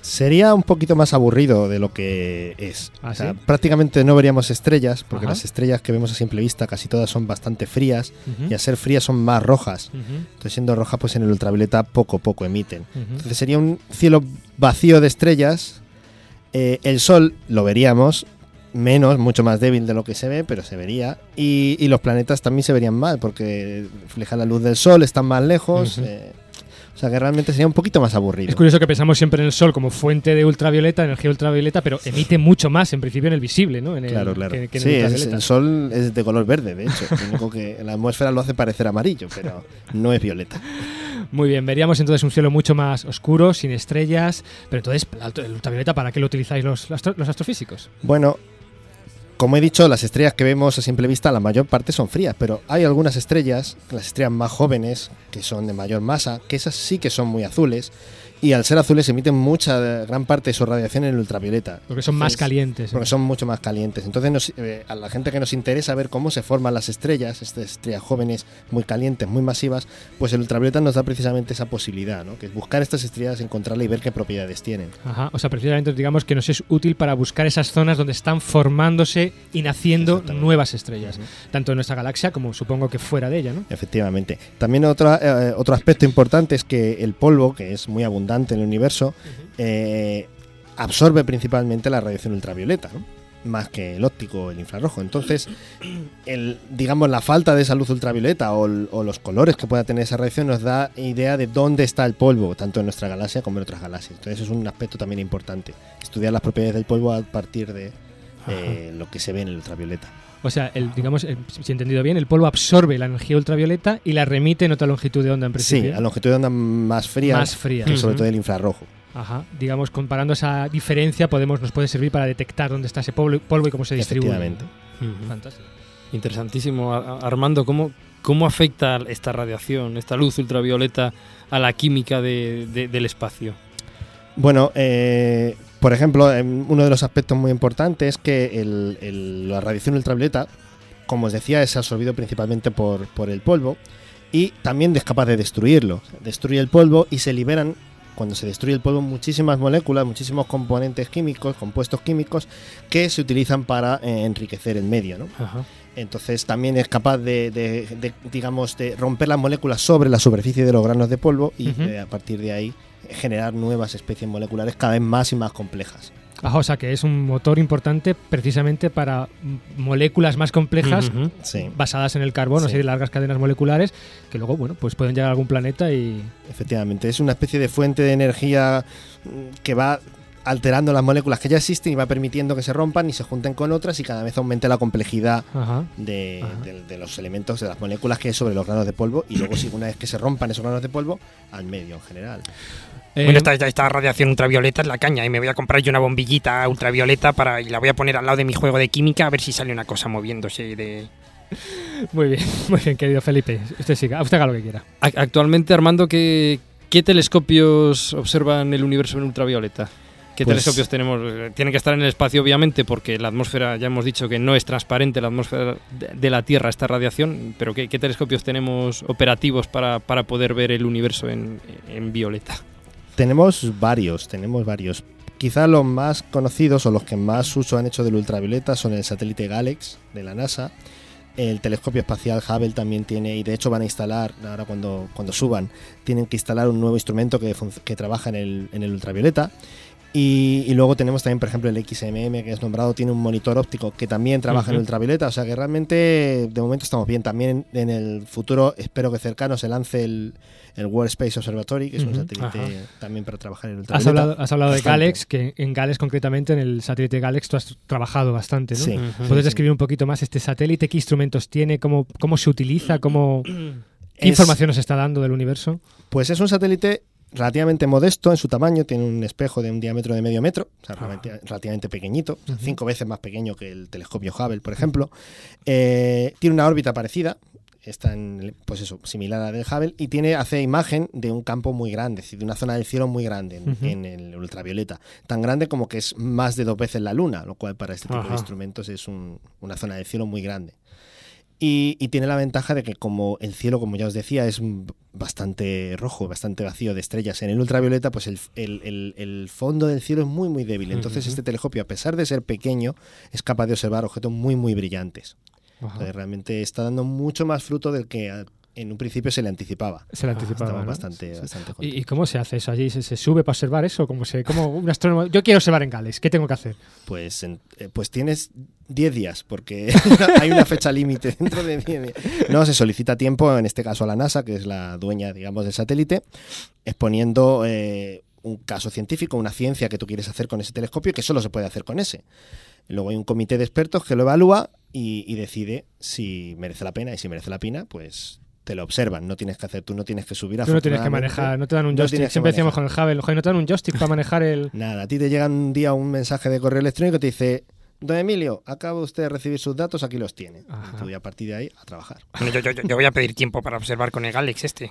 Sería un poquito más aburrido de lo que es. ¿Ah, O sea, sí? prácticamente no veríamos estrellas, porque Ajá. las estrellas que vemos a simple vista casi todas son bastante frías y al ser frías son más rojas. Entonces siendo rojas pues en el ultravioleta poco a poco emiten. Entonces sería un cielo vacío de estrellas. Eh, el sol lo veríamos menos, mucho más débil de lo que se ve, pero se vería. Y, y los planetas también se verían mal, porque refleja la luz del sol, están más lejos. Eh, o sea que realmente sería un poquito más aburrido. Es curioso que pensamos siempre en el Sol como fuente de ultravioleta, energía ultravioleta, pero emite mucho más en principio en el visible, ¿no? En el- Claro, claro. que- que en sí, el es- ultravioleta. el sol es de color verde, de hecho. Único que la atmósfera lo hace parecer amarillo, pero no es violeta. Muy bien, veríamos entonces un cielo mucho más oscuro, sin estrellas. Pero entonces, el ultravioleta, ¿para qué lo utilizáis los, los astrofísicos? Bueno, como he dicho, las estrellas que vemos a simple vista, la mayor parte son frías, pero hay algunas estrellas, las estrellas más jóvenes, que son de mayor masa, que esas sí que son muy azules, y al ser azules emiten mucha, gran parte de su radiación en el ultravioleta. Porque son más Entonces, calientes. Porque son mucho más calientes. Entonces, nos- eh, a la gente que nos interesa ver cómo se forman las estrellas, estas estrellas jóvenes, muy calientes, muy masivas, pues el ultravioleta nos da precisamente esa posibilidad, ¿no? que es buscar estas estrellas, encontrarlas y ver qué propiedades tienen. Ajá, o sea, precisamente digamos que nos es útil para buscar esas zonas donde están formándose y naciendo nuevas estrellas, tanto en nuestra galaxia como supongo que fuera de ella, ¿no? Efectivamente. También otra, eh, otro aspecto importante es que el polvo, que es muy abundante en el universo, eh, absorbe principalmente la radiación ultravioleta, ¿no? más que el óptico o el infrarrojo. Entonces, el, digamos, la falta de esa luz ultravioleta o, el- o los colores que pueda tener esa radiación nos da idea de dónde está el polvo, tanto en nuestra galaxia como en otras galaxias. Entonces, es un aspecto también importante. Estudiar las propiedades del polvo a partir de eh, lo que se ve en el ultravioleta. O sea, el, digamos, el- si he entendido bien, el polvo absorbe la energía ultravioleta y la remite en otra longitud de onda en Sí, principio. a longitud de onda más fría, Más fría. que sobre todo el infrarrojo. Ajá. Digamos, comparando esa diferencia, podemos, nos puede servir para detectar dónde está ese polvo, polvo y cómo se distribuye. Efectivamente. Fantástico. Interesantísimo. Armando, ¿cómo, ¿cómo afecta esta radiación, esta luz ultravioleta a la química de- de- del espacio? Bueno, eh, por ejemplo, em, uno de los aspectos muy importantes es que el- el- la radiación ultravioleta como os decía, es absorbido principalmente por, por el polvo y también es capaz de destruirlo. Destruye el polvo y se liberan, cuando se destruye el polvo, muchísimas moléculas, muchísimos componentes químicos, compuestos químicos que se utilizan para eh, enriquecer el medio. ¿no? Entonces también es capaz de, de- de, digamos, de romper las moléculas sobre la superficie de los granos de polvo y a partir de ahí generar nuevas especies moleculares cada vez más y más complejas. Ajá, o sea que es un motor importante precisamente para moléculas más complejas. Sí. basadas en el carbono, Sí. así de largas cadenas moleculares, que luego, bueno, pues pueden llegar a algún planeta y... Efectivamente, es una especie de fuente de energía mm, que va alterando las moléculas que ya existen y va permitiendo que se rompan y se junten con otras y cada vez aumente la complejidad Ajá. de, de- de los elementos, de las moléculas que hay sobre los granos de polvo y luego si una vez que se rompan esos granos de polvo, al medio en general. Eh, Bueno, esta, radiación ultravioleta es la caña y me voy a comprar yo una bombillita ultravioleta para y la voy a poner al lado de mi juego de química a ver si sale una cosa moviéndose de... Muy bien, muy bien, querido Felipe. Usted siga, usted haga lo que quiera. Actualmente, Armando, ¿qué, qué telescopios observan el universo en ultravioleta? ¿Qué Pues- telescopios tenemos? Eh, Tienen que estar en el espacio, obviamente, porque la atmósfera, ya hemos dicho que no es transparente la atmósfera de, la Tierra esta radiación, pero ¿qué, qué telescopios tenemos operativos para, para poder ver el universo en, en violeta? Tenemos varios, tenemos varios. Quizá los más conocidos o los que más uso han hecho del ultravioleta son el satélite Galex de la NASA. El telescopio espacial Hubble también tiene, y de hecho van a instalar, ahora cuando, cuando suban, tienen que instalar un nuevo instrumento que, que trabaja en el, en el ultravioleta. Y, y luego tenemos también, por ejemplo, el XMM que es nombrado, tiene un monitor óptico que también trabaja en Ujú. ultravioleta. O sea que realmente de momento estamos bien. También en el futuro, espero que cercano, se lance el, el World Space Observatory, que es un satélite Ajá. también para trabajar en Has ultravioleta. hablado, has hablado de. Galex, que en Galex concretamente, en el satélite Galex, tú has trabajado bastante, ¿no? Sí. ¿Puedes describir un poquito más este satélite? ¿Qué instrumentos tiene? ¿Cómo, cómo se utiliza? ¿Cómo, ¿Qué Es- información nos está dando del universo? Pues es un satélite relativamente modesto en su tamaño, tiene un espejo de un diámetro de medio metro, o sea, realmente- relativamente pequeñito, cinco veces más pequeño que el telescopio Hubble, por ejemplo. Eh, tiene una órbita parecida, está en, pues eso, similar a la del Hubble, y tiene, hace imagen de un campo muy grande, es decir, de una zona del cielo muy grande en, el ultravioleta, tan grande como que es más de dos veces la luna, lo cual para este tipo Ajá. de instrumentos es un- una zona del cielo muy grande. Y, y tiene la ventaja de que como el cielo, como ya os decía, es bastante rojo, bastante vacío de estrellas en el ultravioleta, pues el, el- el- el fondo del cielo es muy muy débil. Entonces este telescopio, a pesar de ser pequeño, es capaz de observar objetos muy muy brillantes. Entonces realmente está dando mucho más fruto del que en un principio se le anticipaba. Se le anticipaba, ¿no? bastante, Sí. bastante ¿Y, y cómo se hace eso allí? ¿Se, se sube para observar eso? ¿Cómo se, cómo un astrónomo? Yo quiero observar en Gales. ¿Qué tengo que hacer? Pues, en- eh, pues tienes 10 días, porque hay una fecha límite dentro de 10 días. No, se solicita tiempo, en este caso a la NASA, que es la dueña, digamos, del satélite, exponiendo eh, un caso científico, una ciencia que tú quieres hacer con ese telescopio, que solo se puede hacer con ese. Luego hay un comité de expertos que lo evalúa y, y decide si merece la pena, y si merece la pena, pues te lo observan. No tienes que hacer, tú no tienes que subir Tú no tienes que manejar, no te dan un No joystick. que Siempre decíamos con el Hubble, "Joder, no te dan un joystick para manejar el... Nada, a ti te llega un día un mensaje de correo electrónico que te dice, don Emilio, acaba usted de recibir sus datos, aquí los tiene. Y tú y a partir de ahí a trabajar. Bueno, yo, yo- yo- voy a pedir tiempo para observar con el Galex este.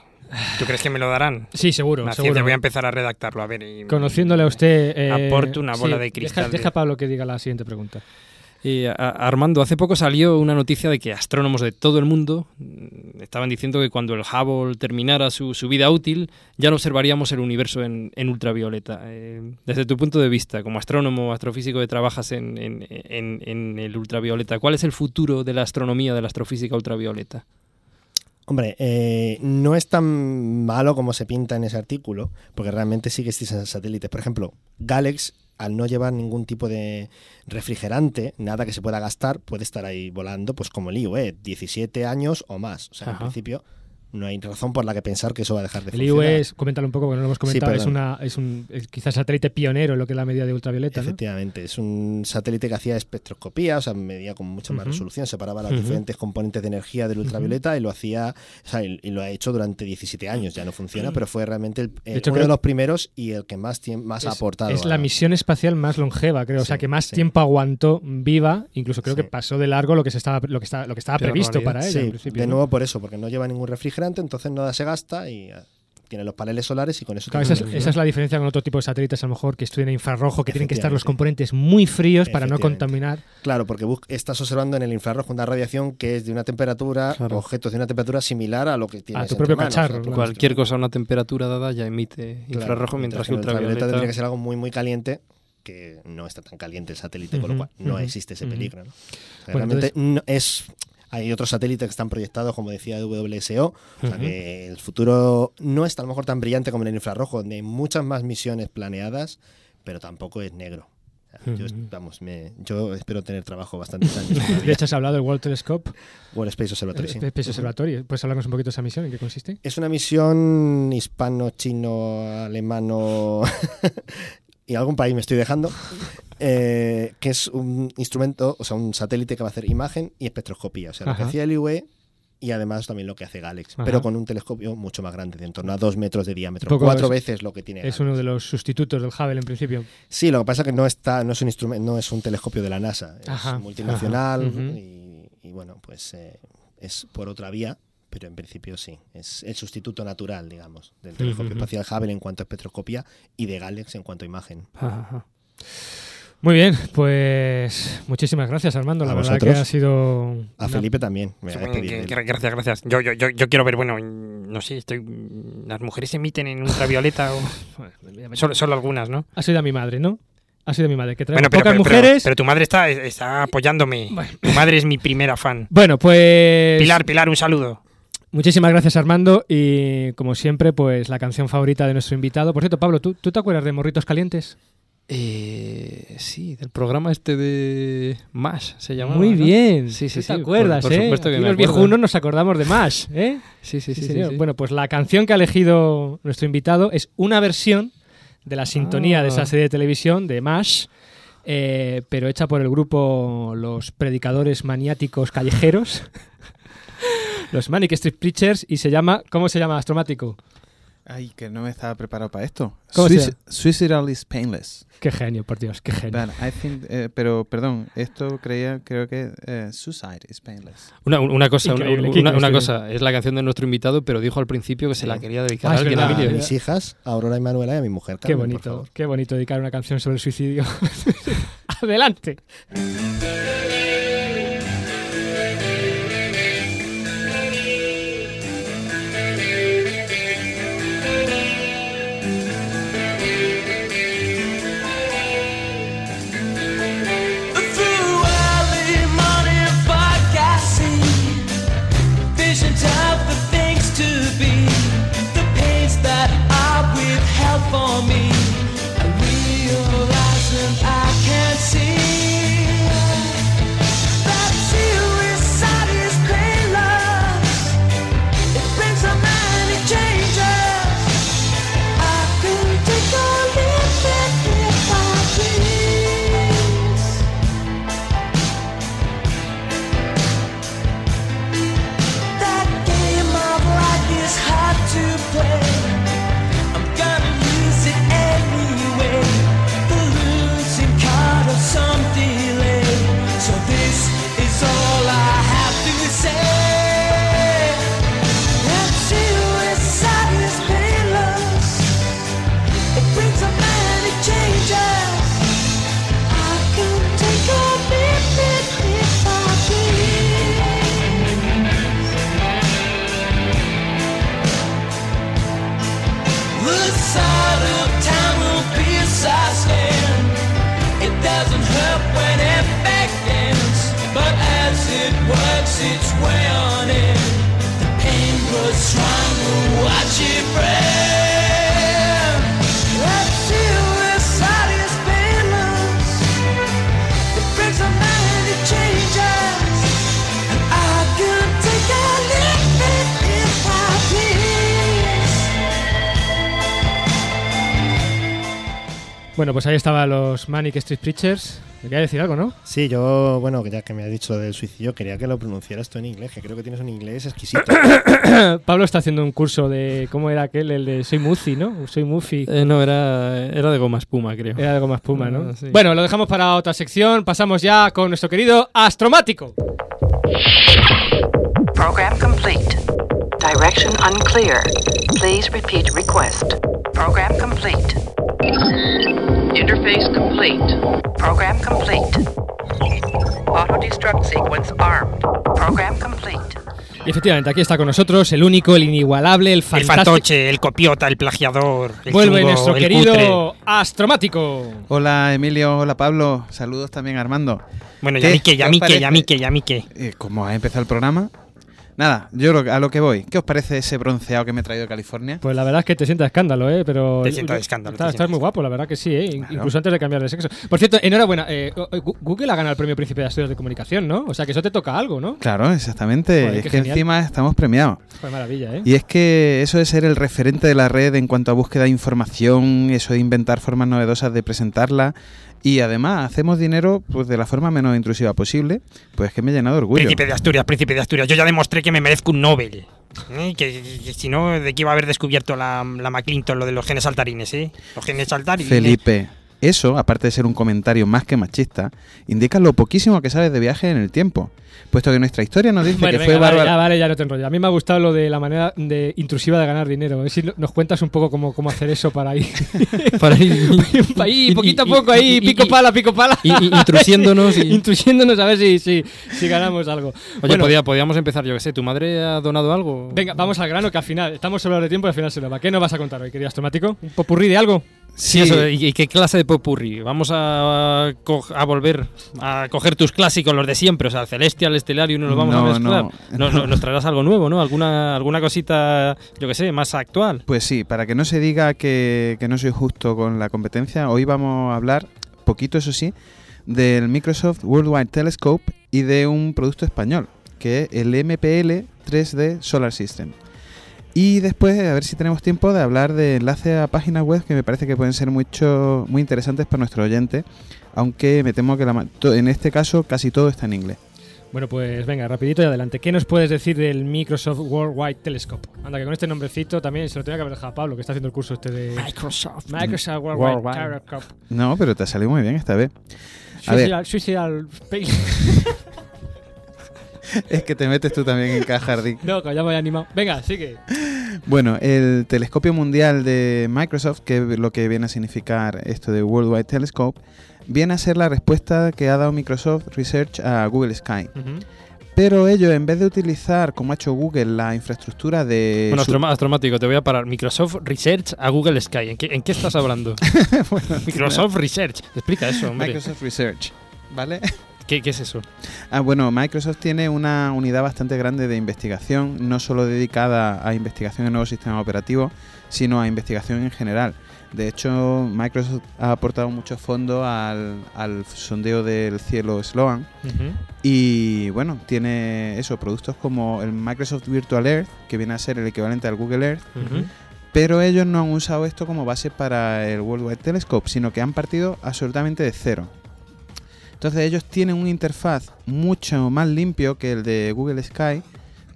¿Tú crees que me lo darán? Sí, seguro, Una seguro. voy a empezar a redactarlo, a ver. y- Conociéndole a usted... eh, Aporto una bola sí, de cristal. Deja, de- deja a Pablo que diga la siguiente pregunta. Eh, Armando, hace poco salió una noticia de que astrónomos de todo el mundo mm, estaban diciendo que cuando el Hubble terminara su, su vida útil ya no observaríamos el universo en, en ultravioleta. Eh, desde tu punto de vista, como astrónomo, astrofísico que trabajas en, en- en- el ultravioleta, ¿cuál es el futuro de la astronomía, de la astrofísica ultravioleta? Hombre, eh, no es tan malo como se pinta en ese artículo, porque realmente sí que existen satélites. Por ejemplo, Galex, al no llevar ningún tipo de refrigerante, nada que se pueda gastar, puede estar ahí volando, pues como el IUE, 17 años o más. O sea, en principio no hay razón por la que pensar que eso va a dejar de El funcionar. IUE, es, coméntalo un poco, porque no lo hemos comentado, es, perdón. una, es un es quizás satélite pionero en lo que es la medida de ultravioleta, ¿no? Efectivamente, es un satélite que hacía espectroscopía, o sea, medía con mucha más Ujú. resolución, separaba los Ujú. diferentes componentes de energía del ultravioleta y lo hacía, o sea, y, y lo ha hecho durante 17 años, ya no funciona, pero fue realmente el- eh, hecho, uno creo de los primeros y el que más, más ha Es- aportado. Es a- la misión espacial más longeva, creo. o sea, que más tiempo aguantó viva. Incluso creo que pasó de largo lo que se estaba, lo que estaba, lo que estaba Qué previsto para ella. Sí, en principio, de ¿no? nuevo por eso, porque no lleva ningún refrigerante, entonces nada se gasta y ah, tiene los paneles solares y con eso... Claro, tiene esa, es, esa es la diferencia con otro tipo de satélites, a lo mejor, que estudian infrarrojo, que tienen que estar los componentes muy fríos para no contaminar. Claro, porque estás observando en el infrarrojo una radiación que es de una temperatura, Claro. objetos de una temperatura similar a lo que tienes tu entre propio manos. cacharro, O sea, claro. Cualquier cosa a una temperatura dada ya emite Claro, infrarrojo, mientras que el ultravioleta... tendría que ser algo muy, muy caliente, que no está tan caliente el satélite, con lo cual no ujú, existe ese peligro. ¿no? O sea, Bueno, realmente entonces- no es. Hay otros satélites que están proyectados, como decía de WSO, o sea que el futuro no es a lo mejor tan brillante como en el infrarrojo, donde hay muchas más misiones planeadas, pero tampoco es negro. Yo, vamos, me- yo espero tener trabajo bastantes años. De hecho, has hablado del World Telescope, World Space Observatory, sí. eh, Space. Observatory. ¿Puedes hablarnos un poquito de esa misión? ¿En qué consiste? Es una misión hispano, chino, alemano y algún país me estoy dejando, eh, que es un instrumento, o sea, un satélite que va a hacer imagen y espectroscopía. O sea, lo que Ajá. hacía el IUE y además también lo que hace Galex, Ajá. pero con un telescopio mucho más grande, de en torno a dos metros de diámetro, poco cuatro es- veces lo que tiene Es Galex. uno de los sustitutos del Hubble en principio. Sí, lo que pasa es que no está, no es un instrumento, no es un telescopio de la NASA, es Ajá, multinacional ajá, y, y bueno, pues eh, es por otra vía, pero en principio sí, es el sustituto natural, digamos, del telescopio Ujú, ujú. espacial Hubble en cuanto a espectroscopía y de Galex en cuanto a imagen. Ajá. Muy bien, pues muchísimas gracias Armando. La verdad que ha sido... A Felipe también. me Bueno, que- gracias, gracias. Yo, yo, yo, yo quiero ver, bueno, no sé, estoy, las mujeres emiten en ultravioleta o... Solo, solo algunas, ¿no? Ha sido a mi madre, ¿no? Ha sido a mi madre, que trae Bueno, pero, pocas pero, mujeres. pero tu madre está, está apoyándome. Tu madre es mi primera fan. Bueno, pues... Pilar, Pilar, un saludo. Muchísimas gracias Armando y como siempre, pues la canción favorita de nuestro invitado. Por cierto, Pablo, ¿tú, ¿tú te acuerdas de Morritos Calientes? Eh, sí, del programa este de MASH se llamaba. Muy ¿no? bien. Sí, sí, ¿Tú sí. ¿Te acuerdas, por, por eh? supuesto que Aquí me los acuerdo. viejunos nos acordamos de MASH, ¿eh? Sí, sí, sí, sí, señor. sí. Bueno, pues la canción que ha elegido nuestro invitado es una versión de la sintonía de esa Ah. serie de televisión de MASH, eh, pero hecha por el grupo Los Predicadores Maniáticos Callejeros. Los Manic Street Preachers y se llama, ¿cómo se llama Astromático? Ay, que no me estaba preparado para esto. Suicidal is painless. Qué genio, por Dios, qué genio. But I think, eh, pero perdón, esto creía, creo que eh, suicide is painless. Una, una cosa, una, qué cosa, es la canción de nuestro invitado, pero dijo al principio que se la quería dedicar Ah, a alguien, a mis hijas, a Aurora y Manuela y a mi mujer. Qué Carmen, por bonito, favor. qué bonito dedicar una canción sobre el suicidio. Adelante. Bueno, pues ahí estaban los Manic Street Preachers. Me quería decir algo, ¿no? Sí, yo, bueno, ya que me has dicho lo del suicidio, quería que lo pronunciaras tú en inglés, que creo que tienes un inglés exquisito. Pablo está haciendo un curso de. ¿Cómo era aquel? El de Soy Mufi, ¿no? Soy Mufi. Eh, no, era, era de goma espuma, creo. Era algo más puma, ¿no? Ah, sí. Bueno, lo dejamos para otra sección. Pasamos ya con nuestro querido Astromático. Program complete. Direction unclear. Please repeat request. Program complete. Interface complete. Program complete. Auto destruct sequence armed. Program complete. Y efectivamente, aquí está con nosotros el único, el inigualable, el El fantástico. fantoche, el copiota, el plagiador. El Vuelve chungo, nuestro el querido cutre. Astromático. Hola Emilio, hola Pablo, saludos también a Armando. Bueno, ya mi que, ya ¿Qué mi que, ya mi que, ya mi que. Eh, ¿Cómo ha empezado el programa? Nada, yo lo- a lo que voy. ¿Qué os parece ese bronceado que me he traído de California? Pues la verdad es que te sienta escándalo, ¿eh? Pero Te sienta de escándalo, Estás, muy guapo, la verdad que sí, ¿eh? In- Incluso antes de cambiar de sexo. Por cierto, enhorabuena. eh, Google ha ganado el premio Príncipe de Estudios de Comunicación, ¿no? O sea que eso te toca algo, ¿no? Claro, exactamente. Joder, es que genial. encima estamos premiados. Fue maravilla, ¿eh? Y es que eso de ser el referente de la red en cuanto a búsqueda de información, eso de inventar formas novedosas de presentarla y además hacemos dinero pues de la forma menos intrusiva posible, pues que me he llenado de orgullo. Príncipe de Asturias, príncipe de Asturias. Yo ya demostré que me merezco un Nobel. ¿eh? Que si no, ¿de qué iba a haber descubierto la, la McClinton lo de los genes saltarines, eh? Los genes saltarines. Felipe, eso, aparte de ser un comentario más que machista, indica lo poquísimo que sabes de viaje en el tiempo, puesto que nuestra historia nos dice Bueno, que fue vale, ya, vale, ya no te enrollo. A mí me ha gustado lo de la manera de intrusiva de ganar dinero. A ver si nos cuentas un poco cómo, cómo hacer eso para ir. Para ir- ahí, y- poquito a y- poco, ahí, y- pico y- pala, pico pala. y- y intrusiéndonos y- intrusiéndonos a ver si, si, si ganamos algo. Oye, Bueno, podía- podíamos empezar, yo que sé, ¿tu madre ha donado algo? Venga, vamos al grano que al final estamos sobre de tiempo y al final se nos va. ¿Qué nos vas a contar hoy, querido astromático? ¿Un popurrí de algo? Sí, eso, ¿y, qué clase de popurrí? Vamos a, a volver a coger tus clásicos, los de siempre, o sea, el Celestial, el Estelar y uno los vamos No, a mezclar. no. No, no, nos traerás algo nuevo, ¿no? Alguna, alguna cosita, yo que sé, más actual. Pues sí, para que no se diga que, que no soy justo con la competencia, hoy vamos a hablar, poquito eso sí, del Microsoft Worldwide Telescope y de un producto español, que es el MPL 3D Solar System. Y después, a ver si tenemos tiempo de hablar de enlaces a páginas web que me parece que pueden ser mucho, muy interesantes para nuestro oyente, aunque me temo que la en este caso casi todo está en inglés. Bueno, pues venga, rapidito y adelante. ¿Qué nos puedes decir del Microsoft Worldwide Telescope? Anda, que con este nombrecito también se lo tenía que haber dejado a Pablo, que está haciendo el curso este de... Microsoft. Microsoft Worldwide, Worldwide. Telescope. No, pero te ha salido muy bien esta vez. A ver, Suicidal, Suicidal Space. es que te metes tú también en caja, Jardín. no, que ya me había animado. Venga, sigue. Bueno, el telescopio mundial de Microsoft, que es lo que viene a significar esto de Worldwide Telescope, viene a ser la respuesta que ha dado Microsoft Research a Google Sky. Pero ellos, en vez de utilizar, como ha hecho Google, la infraestructura de... Bueno, su- astromático, te voy a parar. Microsoft Research a Google Sky. ¿En qué, en qué estás hablando? Microsoft Research. Explica eso, hombre. Microsoft Research, ¿vale? ¿Qué, qué es eso? Ah, bueno, Microsoft tiene una unidad bastante grande de investigación, no solo dedicada a investigación en nuevos sistemas operativos, sino a investigación en general. De hecho, Microsoft ha aportado mucho fondo al, al sondeo del cielo Sloan. Y bueno, tiene eso, productos como el Microsoft Virtual Earth, que viene a ser el equivalente al Google Earth. Pero ellos no han usado esto como base para el Worldwide Telescope, sino que han partido absolutamente de cero. Entonces ellos tienen una interfaz mucho más limpio que el de Google Sky.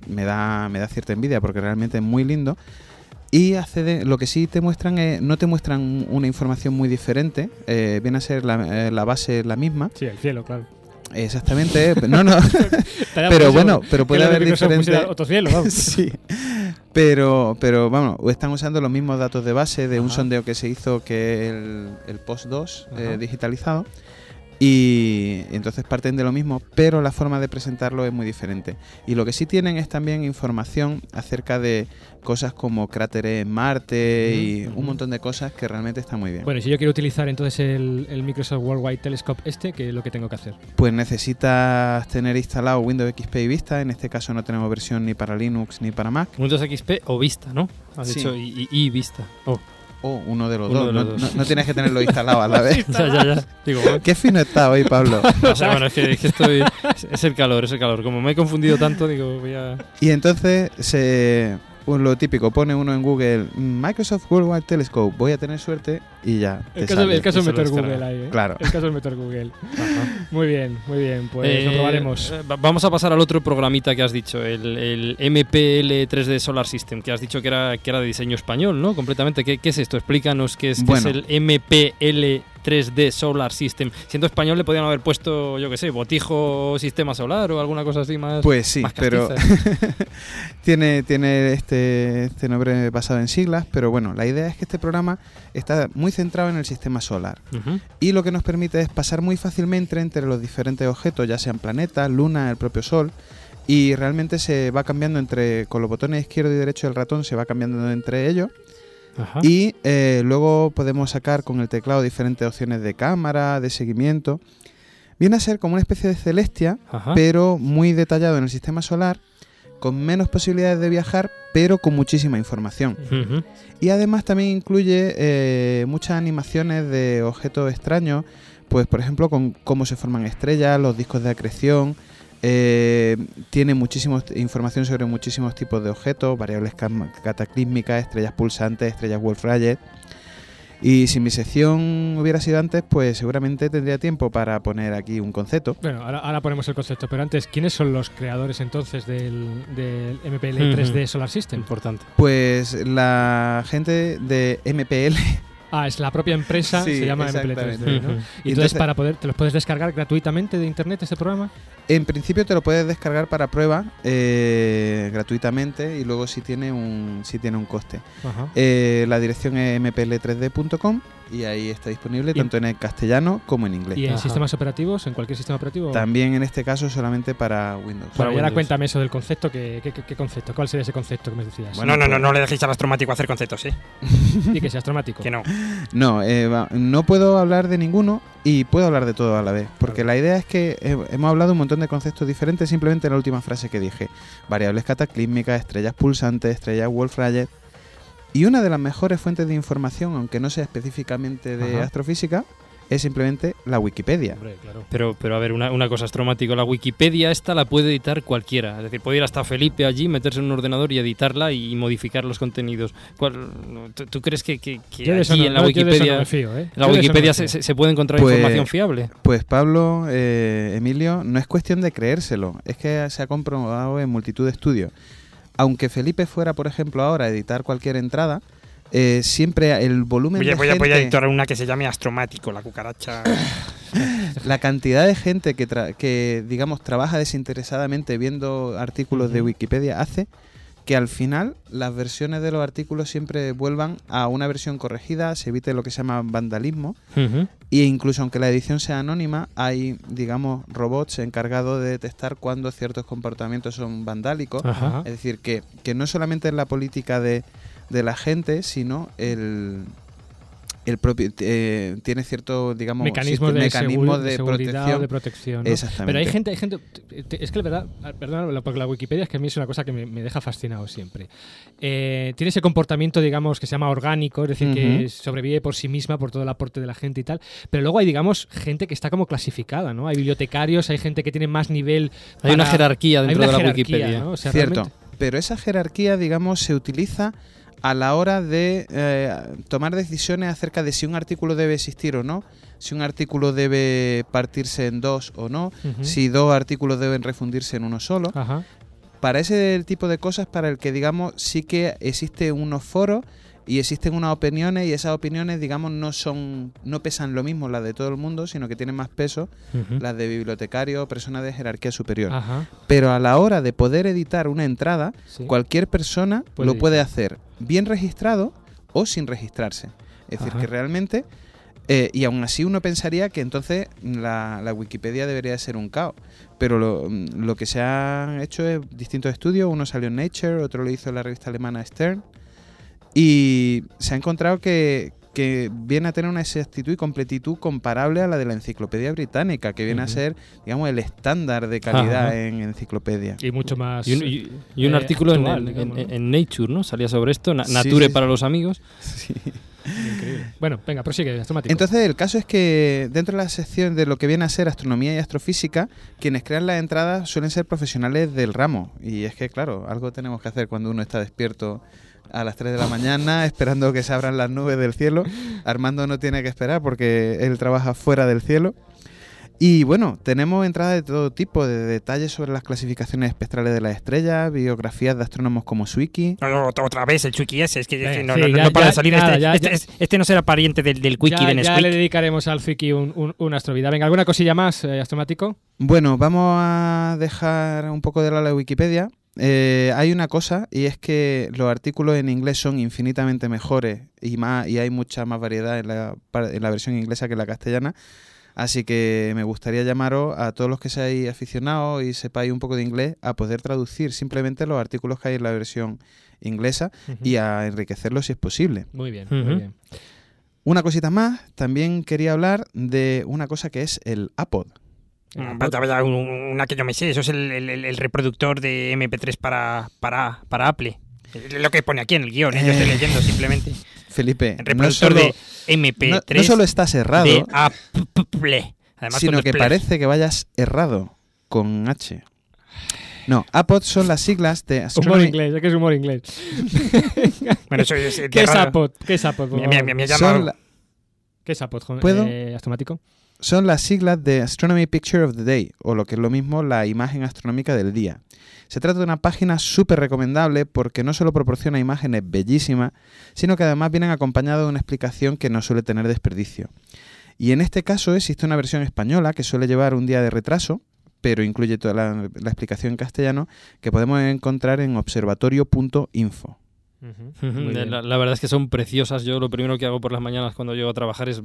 Me da, me da cierta envidia porque realmente es muy lindo. Y accede, lo que sí te muestran es, no te muestran una información muy diferente. eh, viene a ser la, eh, la base la misma. Sí, el cielo, claro. Exactamente. No, no. Pero bueno, pero puede haber diferentes. otro cielo, vamos. sí. Pero, pero vamos, están usando los mismos datos de base de un sondeo que se hizo que el, el Post 2 eh, digitalizado. Y entonces parten de lo mismo, pero la forma de presentarlo es muy diferente. Y lo que sí tienen es también información acerca de cosas como cráteres en Marte y un montón de cosas que realmente están muy bien. Bueno, y si yo quiero utilizar entonces el, el Microsoft Worldwide Telescope este, ¿qué es lo que tengo que hacer? Pues necesitas tener instalado Windows XP y Vista. En este caso no tenemos versión ni para Linux ni para Mac. Windows XP o Vista, ¿no? Has Sí. dicho y, y- y Vista. Oh. O uno de los Uno dos. de no, los no- dos. no tienes que tenerlo instalado a la vez. Ya, ya, ya. Digo, bueno. Qué fino está hoy, Pablo. O sea, bueno, es que, es que estoy. Es, el calor, es el calor. Como me he confundido tanto, digo, voy a. Y entonces se lo típico, pone uno en Google Microsoft Worldwide Telescope, voy a tener suerte y ya. El caso, sale. el caso es meter. Google ahí, ¿eh? Claro. El caso es meter Google. Muy bien, muy bien. Pues Eh, lo probaremos. eh, va- Vamos a pasar al otro programita que has dicho, el, el MPL 3D Solar System, que has dicho que era, que era de diseño español, ¿no? Completamente. ¿Qué, qué es esto? Explícanos qué es, qué Bueno. es el MPL 3D Solar System. Siendo español le podían haber puesto, yo qué sé, botijo sistema solar o alguna cosa así más. Pues sí, más pero tiene, tiene este, este nombre basado en siglas, pero bueno, la idea es que este programa está muy centrado en el sistema solar. Ujú. Y lo que nos permite es pasar muy fácilmente entre los diferentes objetos, ya sean planetas, luna, el propio sol. Y realmente se va cambiando entre, con los botones izquierdo y derecho del ratón, se va cambiando entre ellos. Ajá. Y eh, luego podemos sacar con el teclado diferentes opciones de cámara, de seguimiento. Viene a ser como una especie de celestia, Ajá. pero muy detallado en el sistema solar, con menos posibilidades de viajar, pero con muchísima información. Y además también incluye eh, muchas animaciones de objetos extraños, pues por ejemplo con cómo se forman estrellas, los discos de acreción. Eh, tiene muchísima información sobre muchísimos tipos de objetos, variables cataclísmicas, estrellas pulsantes, estrellas Wolf-Rayet. Y si mi sección hubiera sido antes, pues seguramente tendría tiempo para poner aquí un concepto. Bueno, ahora, ahora ponemos el concepto, pero antes, ¿quiénes son los creadores entonces del, del MPL 3D Solar System? Importante. Pues la gente de MPL Ah, es la propia empresa, Sí, se llama MPL 3D, ¿no? Y entonces, Entonces- para poder, ¿te los puedes descargar gratuitamente de internet este programa? En principio te lo puedes descargar para prueba eh, gratuitamente y luego si tiene un si tiene un coste. Eh, la dirección es mpl3d.com y ahí está disponible tanto en el castellano como en inglés. ¿Y en Ajá. sistemas operativos? ¿En cualquier sistema operativo? También en este caso solamente para Windows. Bueno, y ahora cuéntame eso del concepto. ¿qué, qué, qué- concepto? ¿Cuál sería ese concepto que me decías? Bueno, no, no, no, no le dejéis al astromático hacer conceptos, ¿eh? y que sea astromático. Que no. No, eh, no puedo hablar de ninguno y puedo hablar de todo a la vez. Porque la idea es que hemos hablado un montón de conceptos diferentes simplemente en la última frase que dije. Variables cataclísmicas, estrellas pulsantes, estrellas Wolf-Rayet. Y una de las mejores fuentes de información, aunque no sea específicamente de Ajá. astrofísica, es simplemente la Wikipedia. Hombre, claro. Pero, pero a ver, una, una cosa astromático. La Wikipedia esta la puede editar cualquiera. Es decir, puede ir hasta Felipe allí, meterse en un ordenador y editarla y modificar los contenidos. ¿Cuál- no, ¿tú, tú crees que, que- no- en la no Wikipedia, fío, ¿eh? la no Wikipedia se- se puede encontrar Pues- información fiable? Pues Pablo, eh, Emilio, no es cuestión de creérselo, es que se ha comprobado en multitud de estudios. Aunque Felipe fuera, por ejemplo, ahora a editar cualquier entrada, eh, siempre el volumen de voy, a, voy a gente- editar una que se llame astromático, la cucaracha. la cantidad de gente que, tra- que digamos, trabaja desinteresadamente viendo artículos de Wikipedia hace que al final las versiones de los artículos siempre vuelvan a una versión corregida, se evite lo que se llama vandalismo. Y incluso aunque la edición sea anónima, hay, digamos, robots encargados de detectar cuando ciertos comportamientos son vandálicos. Es decir, que, que no solamente es la política de, de la gente, sino el, el propio eh, tiene cierto, digamos, mecanismos de, mecanismos seguri- de seguridad protección. o de protección. ¿no? Exactamente. Pero hay gente, hay gente. te- Es que la verdad, perdón, porque la Wikipedia es que a mí es una cosa que me, me deja fascinado siempre. Eh, tiene ese comportamiento, digamos, que se llama orgánico, es decir, que sobrevive por sí misma, por todo el aporte de la gente y tal. Pero luego hay, digamos, gente que está como clasificada, ¿no? Hay bibliotecarios, hay gente que tiene más nivel. Hay una jerarquía hay dentro una de la jerarquía, Wikipedia. ¿no? O sea, Cierto. realmente- Pero esa jerarquía, digamos, se utiliza a la hora de eh, tomar decisiones acerca de si un artículo debe existir o no, si un artículo debe partirse en dos o no, si dos artículos deben refundirse en uno solo. Ajá. Para ese tipo de cosas, para el que, digamos, sí que existe unos foros y existen unas opiniones y esas opiniones, digamos, no son no pesan lo mismo las de todo el mundo, sino que tienen más peso las de bibliotecarios o personas de jerarquía superior. Ajá. Pero a la hora de poder editar una entrada, Sí. cualquier persona Puede lo puede hacer bien registrado o sin registrarse. Es decir, que realmente, eh, y aún así uno pensaría que entonces la, la Wikipedia debería ser un caos. Pero lo, lo que se han hecho es distintos estudios. Uno salió en Nature, otro lo hizo en la revista alemana Stern. Y se ha encontrado que, que viene a tener una exactitud y completitud comparable a la de la enciclopedia británica, que viene a ser, digamos, el estándar de calidad Ajá. en enciclopedia. Y mucho más. Y un, y- y un eh, artículo en, actual, en- digamos, en- ¿no? en Nature, ¿no? Salía sobre esto, Na- Sí, Nature sí, para sí. los amigos. Increíble. Bueno, venga, prosigue, astromático. Entonces, el caso es que dentro de la sección de lo que viene a ser astronomía y astrofísica, quienes crean las entradas suelen ser profesionales del ramo. Y es que, claro, algo tenemos que hacer cuando uno está despierto a las 3 de la mañana, esperando que se abran las nubes del cielo. Armando no tiene que esperar porque él trabaja fuera del cielo. Y bueno, tenemos entradas de todo tipo, de detalles sobre las clasificaciones espectrales de las estrellas, biografías de astrónomos como Swiki. No, no, otra- vez el Chuiki ese, es que que no, sí, no- no ya- para ya- salir. nada, este, ya- este, ya- es- este no será pariente del, del ya, de ya Nesquik. le dedicaremos al Fiki un, un, un astrovida. Venga, ¿alguna cosilla más, eh, astromático? Bueno, vamos a dejar un poco de lado la Wikipedia. Eh, hay una cosa y es que los artículos en inglés son infinitamente mejores y más y hay mucha más variedad en la, par- en la versión inglesa que en la castellana. Así que me gustaría llamaros a todos los que seáis aficionados y sepáis un poco de inglés a poder traducir simplemente los artículos que hay en la versión inglesa y a enriquecerlos si es posible. Muy bien, muy bien. Una cosita más, también quería hablar de una cosa que es el iPod. Mm, una que yo me sé, eso es el, el- reproductor de MP3 para, para, para Apple. Es lo que pone aquí en el guion, ¿eh? yo estoy Eh, leyendo simplemente. Felipe, El no reproductor solo- de MP3. no- no solo estás errado, De Apple. Además, sino que parece que vayas errado con H. No, APOD son las siglas de Humor Astronomy. inglés, es que es humor inglés. Bueno, eso es, ¿Qué es. APOD? ¿Qué es APOD? Me- me- favor? me ha llamado- Son la- ¿Qué es APOD, ¿Puedo? eh, astromático? Son las siglas de Astronomy Picture of the Day, o lo que es lo mismo, la imagen astronómica del día. Se trata de una página súper recomendable porque no solo proporciona imágenes bellísimas, sino que además vienen acompañadas de una explicación que no suele tener desperdicio. Y en este caso existe una versión española que suele llevar un día de retraso, pero incluye toda la, la explicación en castellano que podemos encontrar en observatorio.info. La, la verdad es que son preciosas. Yo lo primero que hago por las mañanas cuando llego a trabajar es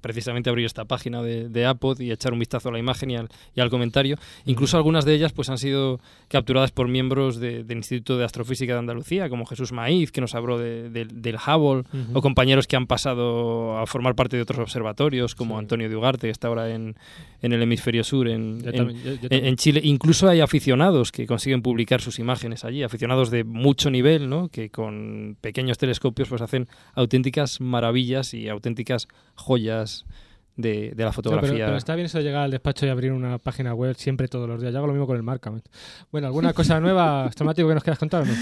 precisamente abrir esta página de, de Apod y echar un vistazo a la imagen y al, y al comentario. Incluso algunas de ellas pues han sido capturadas por miembros de- del Instituto de Astrofísica de Andalucía, como Jesús Maíz, que nos habló de- de- del Hubble, o compañeros que han pasado a formar parte de otros observatorios, como Antonio de Ugarte, que está ahora en, en el hemisferio sur, en, Yo en- también- yo- yo en- también. en Chile. Incluso hay aficionados que consiguen publicar sus imágenes allí, aficionados de mucho nivel, ¿no? que con pequeños telescopios pues hacen auténticas maravillas y auténticas joyas de, de la No, fotografía. pero, pero está bien eso de llegar al despacho y abrir una página web siempre todos los días. Yo hago lo mismo con el Markham. Bueno, ¿alguna cosa nueva, astromático, que nos quieras contar o no?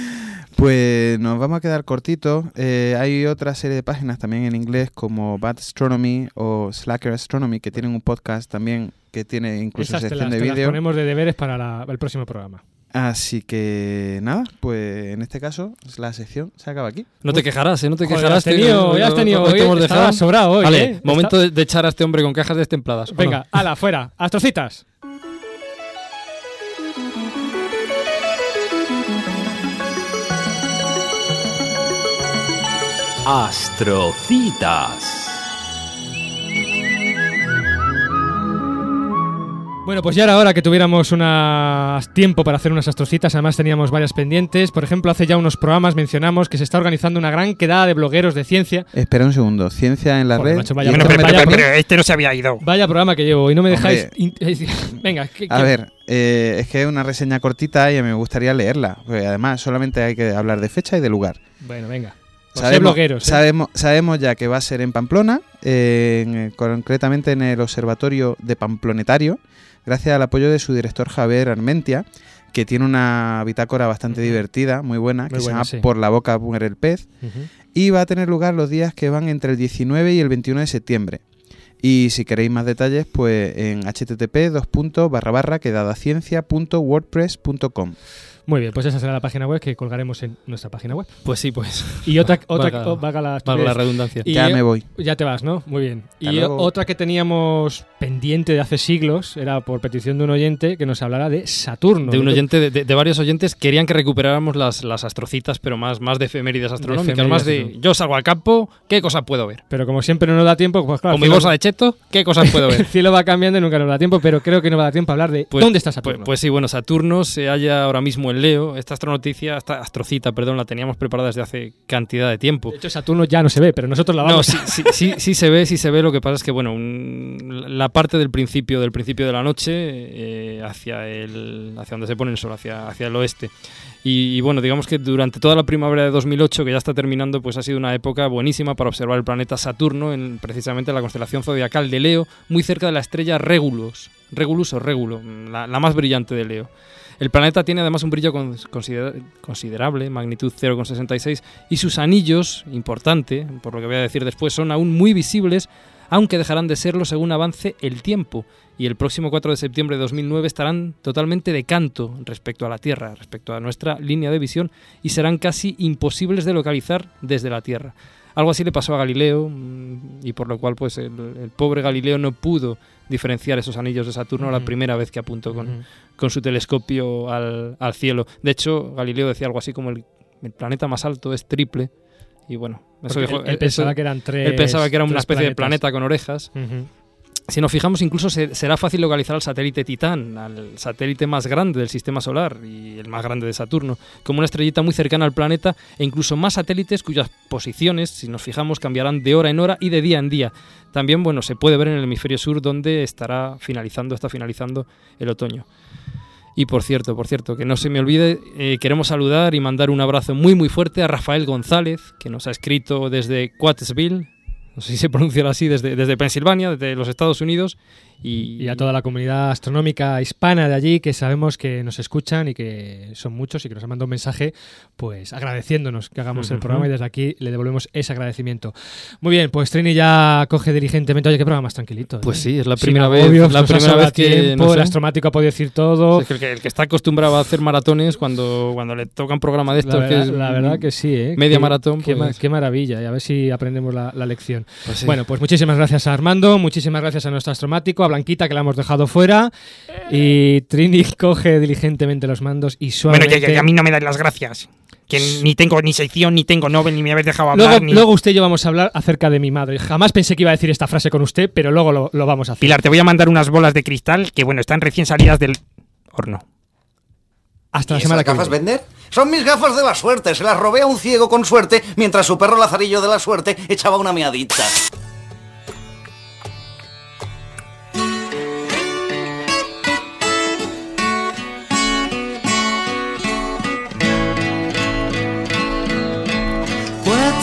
Pues nos vamos a quedar cortitos. Eh, hay otra serie de páginas también en inglés como Bad Astronomy o Slacker Astronomy que tienen un podcast también que tiene incluso Esas te sección las, de vídeo. ponemos de deberes para la- el próximo programa. Así que nada, pues en este caso la sección se acaba aquí. No te quejarás, ¿eh? No te Joder, quejarás. has tenido- que- ya has tenido te hoy, hemos dejado. sobrado hoy, Vale, ¿eh? momento de, de echar a este hombre con cajas destempladas. ¿o no? Venga, ala, fuera. Astrocitas. Astrocitas. Bueno, pues ya era hora que tuviéramos unas tiempo para hacer unas astrocitas. Además teníamos varias pendientes. Por ejemplo, hace ya unos programas mencionamos que se está organizando una gran quedada de blogueros de ciencia. Espera un segundo, ciencia en la Joder, red. macho, vaya a mí. programa. Este no se había ido. Vaya programa que llevo y no me dejáis... Venga, ¿qué- A ver, eh, es que es una reseña cortita y me gustaría leerla. porque además solamente hay que hablar de fecha y de lugar. Bueno, venga. Ser Sabemos, blogueros, ¿eh? sabemos, sabemos ya que va a ser en Pamplona, eh, en- concretamente en el Observatorio de Pamplonetario, gracias al apoyo de su director Javier Armentia, que tiene una bitácora bastante divertida, muy buena, Muy que se llama sí. Por la boca muere el pez, y va a tener lugar los días que van entre el 19 y el 21 de septiembre. Y si queréis más detalles, pues en http quedadaciencia.wordpress.com. Muy bien, pues esa será la página web que colgaremos en nuestra página web. Pues sí, pues. Y otra, otra Valga- oh, valga la, redundancia. Y, Ya me voy. Ya te vas, ¿no? Muy bien. Hasta y luego. otra que teníamos pendiente de hace siglos era por petición de un oyente que nos hablara de Saturno. De un oyente, de, de- de varios oyentes, querían que recuperáramos las, las astrocitas, pero más, más de efemérides astronómicas, efemérides más de yo salgo al campo, ¿qué cosas puedo ver? Pero como siempre no nos da tiempo, pues claro. Con mi el bolsa de cheto, ¿qué cosas puedo El ver? cielo va cambiando y nunca nos da tiempo, pero creo que no va a dar tiempo a hablar de Pues- dónde está Pues, Saturno. pues sí, bueno, Saturno se halla ahora mismo en Leo. Esta astronoticia, esta astrocita, perdón, la teníamos preparada desde hace cantidad de tiempo. de hecho, Saturno ya no se ve, pero nosotros la No, vamos. sí, sí, sí, sí se ve, sí se ve. Lo que pasa es que, bueno, un- la parte del principio del principio de la noche eh, hacia el hacia donde se pone el sol, hacia, hacia el oeste. Y, y, bueno, digamos que durante toda la primavera de 2008, que ya está terminando, pues ha sido una época buenísima para observar el planeta Saturno, en, precisamente en la constelación zodiacal de Leo, muy cerca de la estrella Regulus, Regulus o Régulo, la, la más brillante de Leo. El planeta tiene además un brillo con- considera- considerable, magnitud 0,66, y sus anillos, importante, por lo que voy a decir después, son aún muy visibles aunque dejarán de serlo según avance el tiempo. Y el próximo 4 de septiembre de 2009 estarán totalmente de canto respecto a la Tierra, respecto a nuestra línea de visión, y serán casi imposibles de localizar desde la Tierra. Algo así le pasó a Galileo mm, y por lo cual pues el pobre Galileo no pudo diferenciar esos anillos de Saturno la primera vez que apuntó con, con su telescopio al, al cielo. De hecho, Galileo decía algo así como el, el planeta más alto es triple. Y bueno, eso dijo- él- él eso- pensaba que eran tres- Él pensaba que era una especie de planeta con orejas. Si nos fijamos, incluso se- será fácil localizar al satélite Titán, al satélite más grande del sistema solar y el más grande de Saturno, como una estrellita muy cercana al planeta e incluso más satélites cuyas posiciones, si nos fijamos, cambiarán de hora en hora y de día en día. También, bueno, se puede ver en el hemisferio sur donde estará finalizando, está finalizando el otoño. Y por cierto, por cierto, que no se me olvide, eh, queremos saludar y mandar un abrazo muy muy fuerte a Rafael González, que nos ha escrito desde Quattsville, no sé si se pronuncia así, desde, desde Pensilvania, desde los Estados Unidos. Y, Y a toda la comunidad astronómica hispana de allí que sabemos que nos escuchan y que son muchos y que nos han mandado un mensaje pues agradeciéndonos que hagamos el programa y desde aquí le devolvemos ese agradecimiento. Muy bien, pues Trini ya coge diligentemente, oye, qué programa más tranquilito. ¿eh? Pues sí, es la primera vez- agobios, la primera vez que, tiempo, no el sé. astromático ha podido decir todo. El, que, el que está acostumbrado a hacer maratones cuando, cuando le toca un programa de estos La que verdad, es la verdad que sí, ¿eh? media Qué- maratón, Qué, pues- qué maravilla, y a ver si aprendemos la, la lección. Pues sí. Bueno, pues muchísimas gracias a Armando, muchísimas gracias a nuestro astromático, a Blanquita, que la hemos dejado fuera. Y Trini coge diligentemente los mandos y Bueno, suavemente... ya, ya, ya, a mí no me dais las gracias. Que ni tengo ni sección, ni tengo Nobel, ni me habéis dejado hablar. Luego, ni... luego usted y yo vamos a hablar acerca de mi madre. Jamás pensé que iba a decir esta frase con usted, pero luego lo, lo vamos a hacer. Pilar, te voy a mandar unas bolas de cristal que, bueno, están recién salidas del horno. Hasta la ¿Y semana esas que gafas viene. vender? Son mis gafas de la suerte. Se las robé a un ciego con suerte mientras su perro Lazarillo de la suerte echaba una miadita.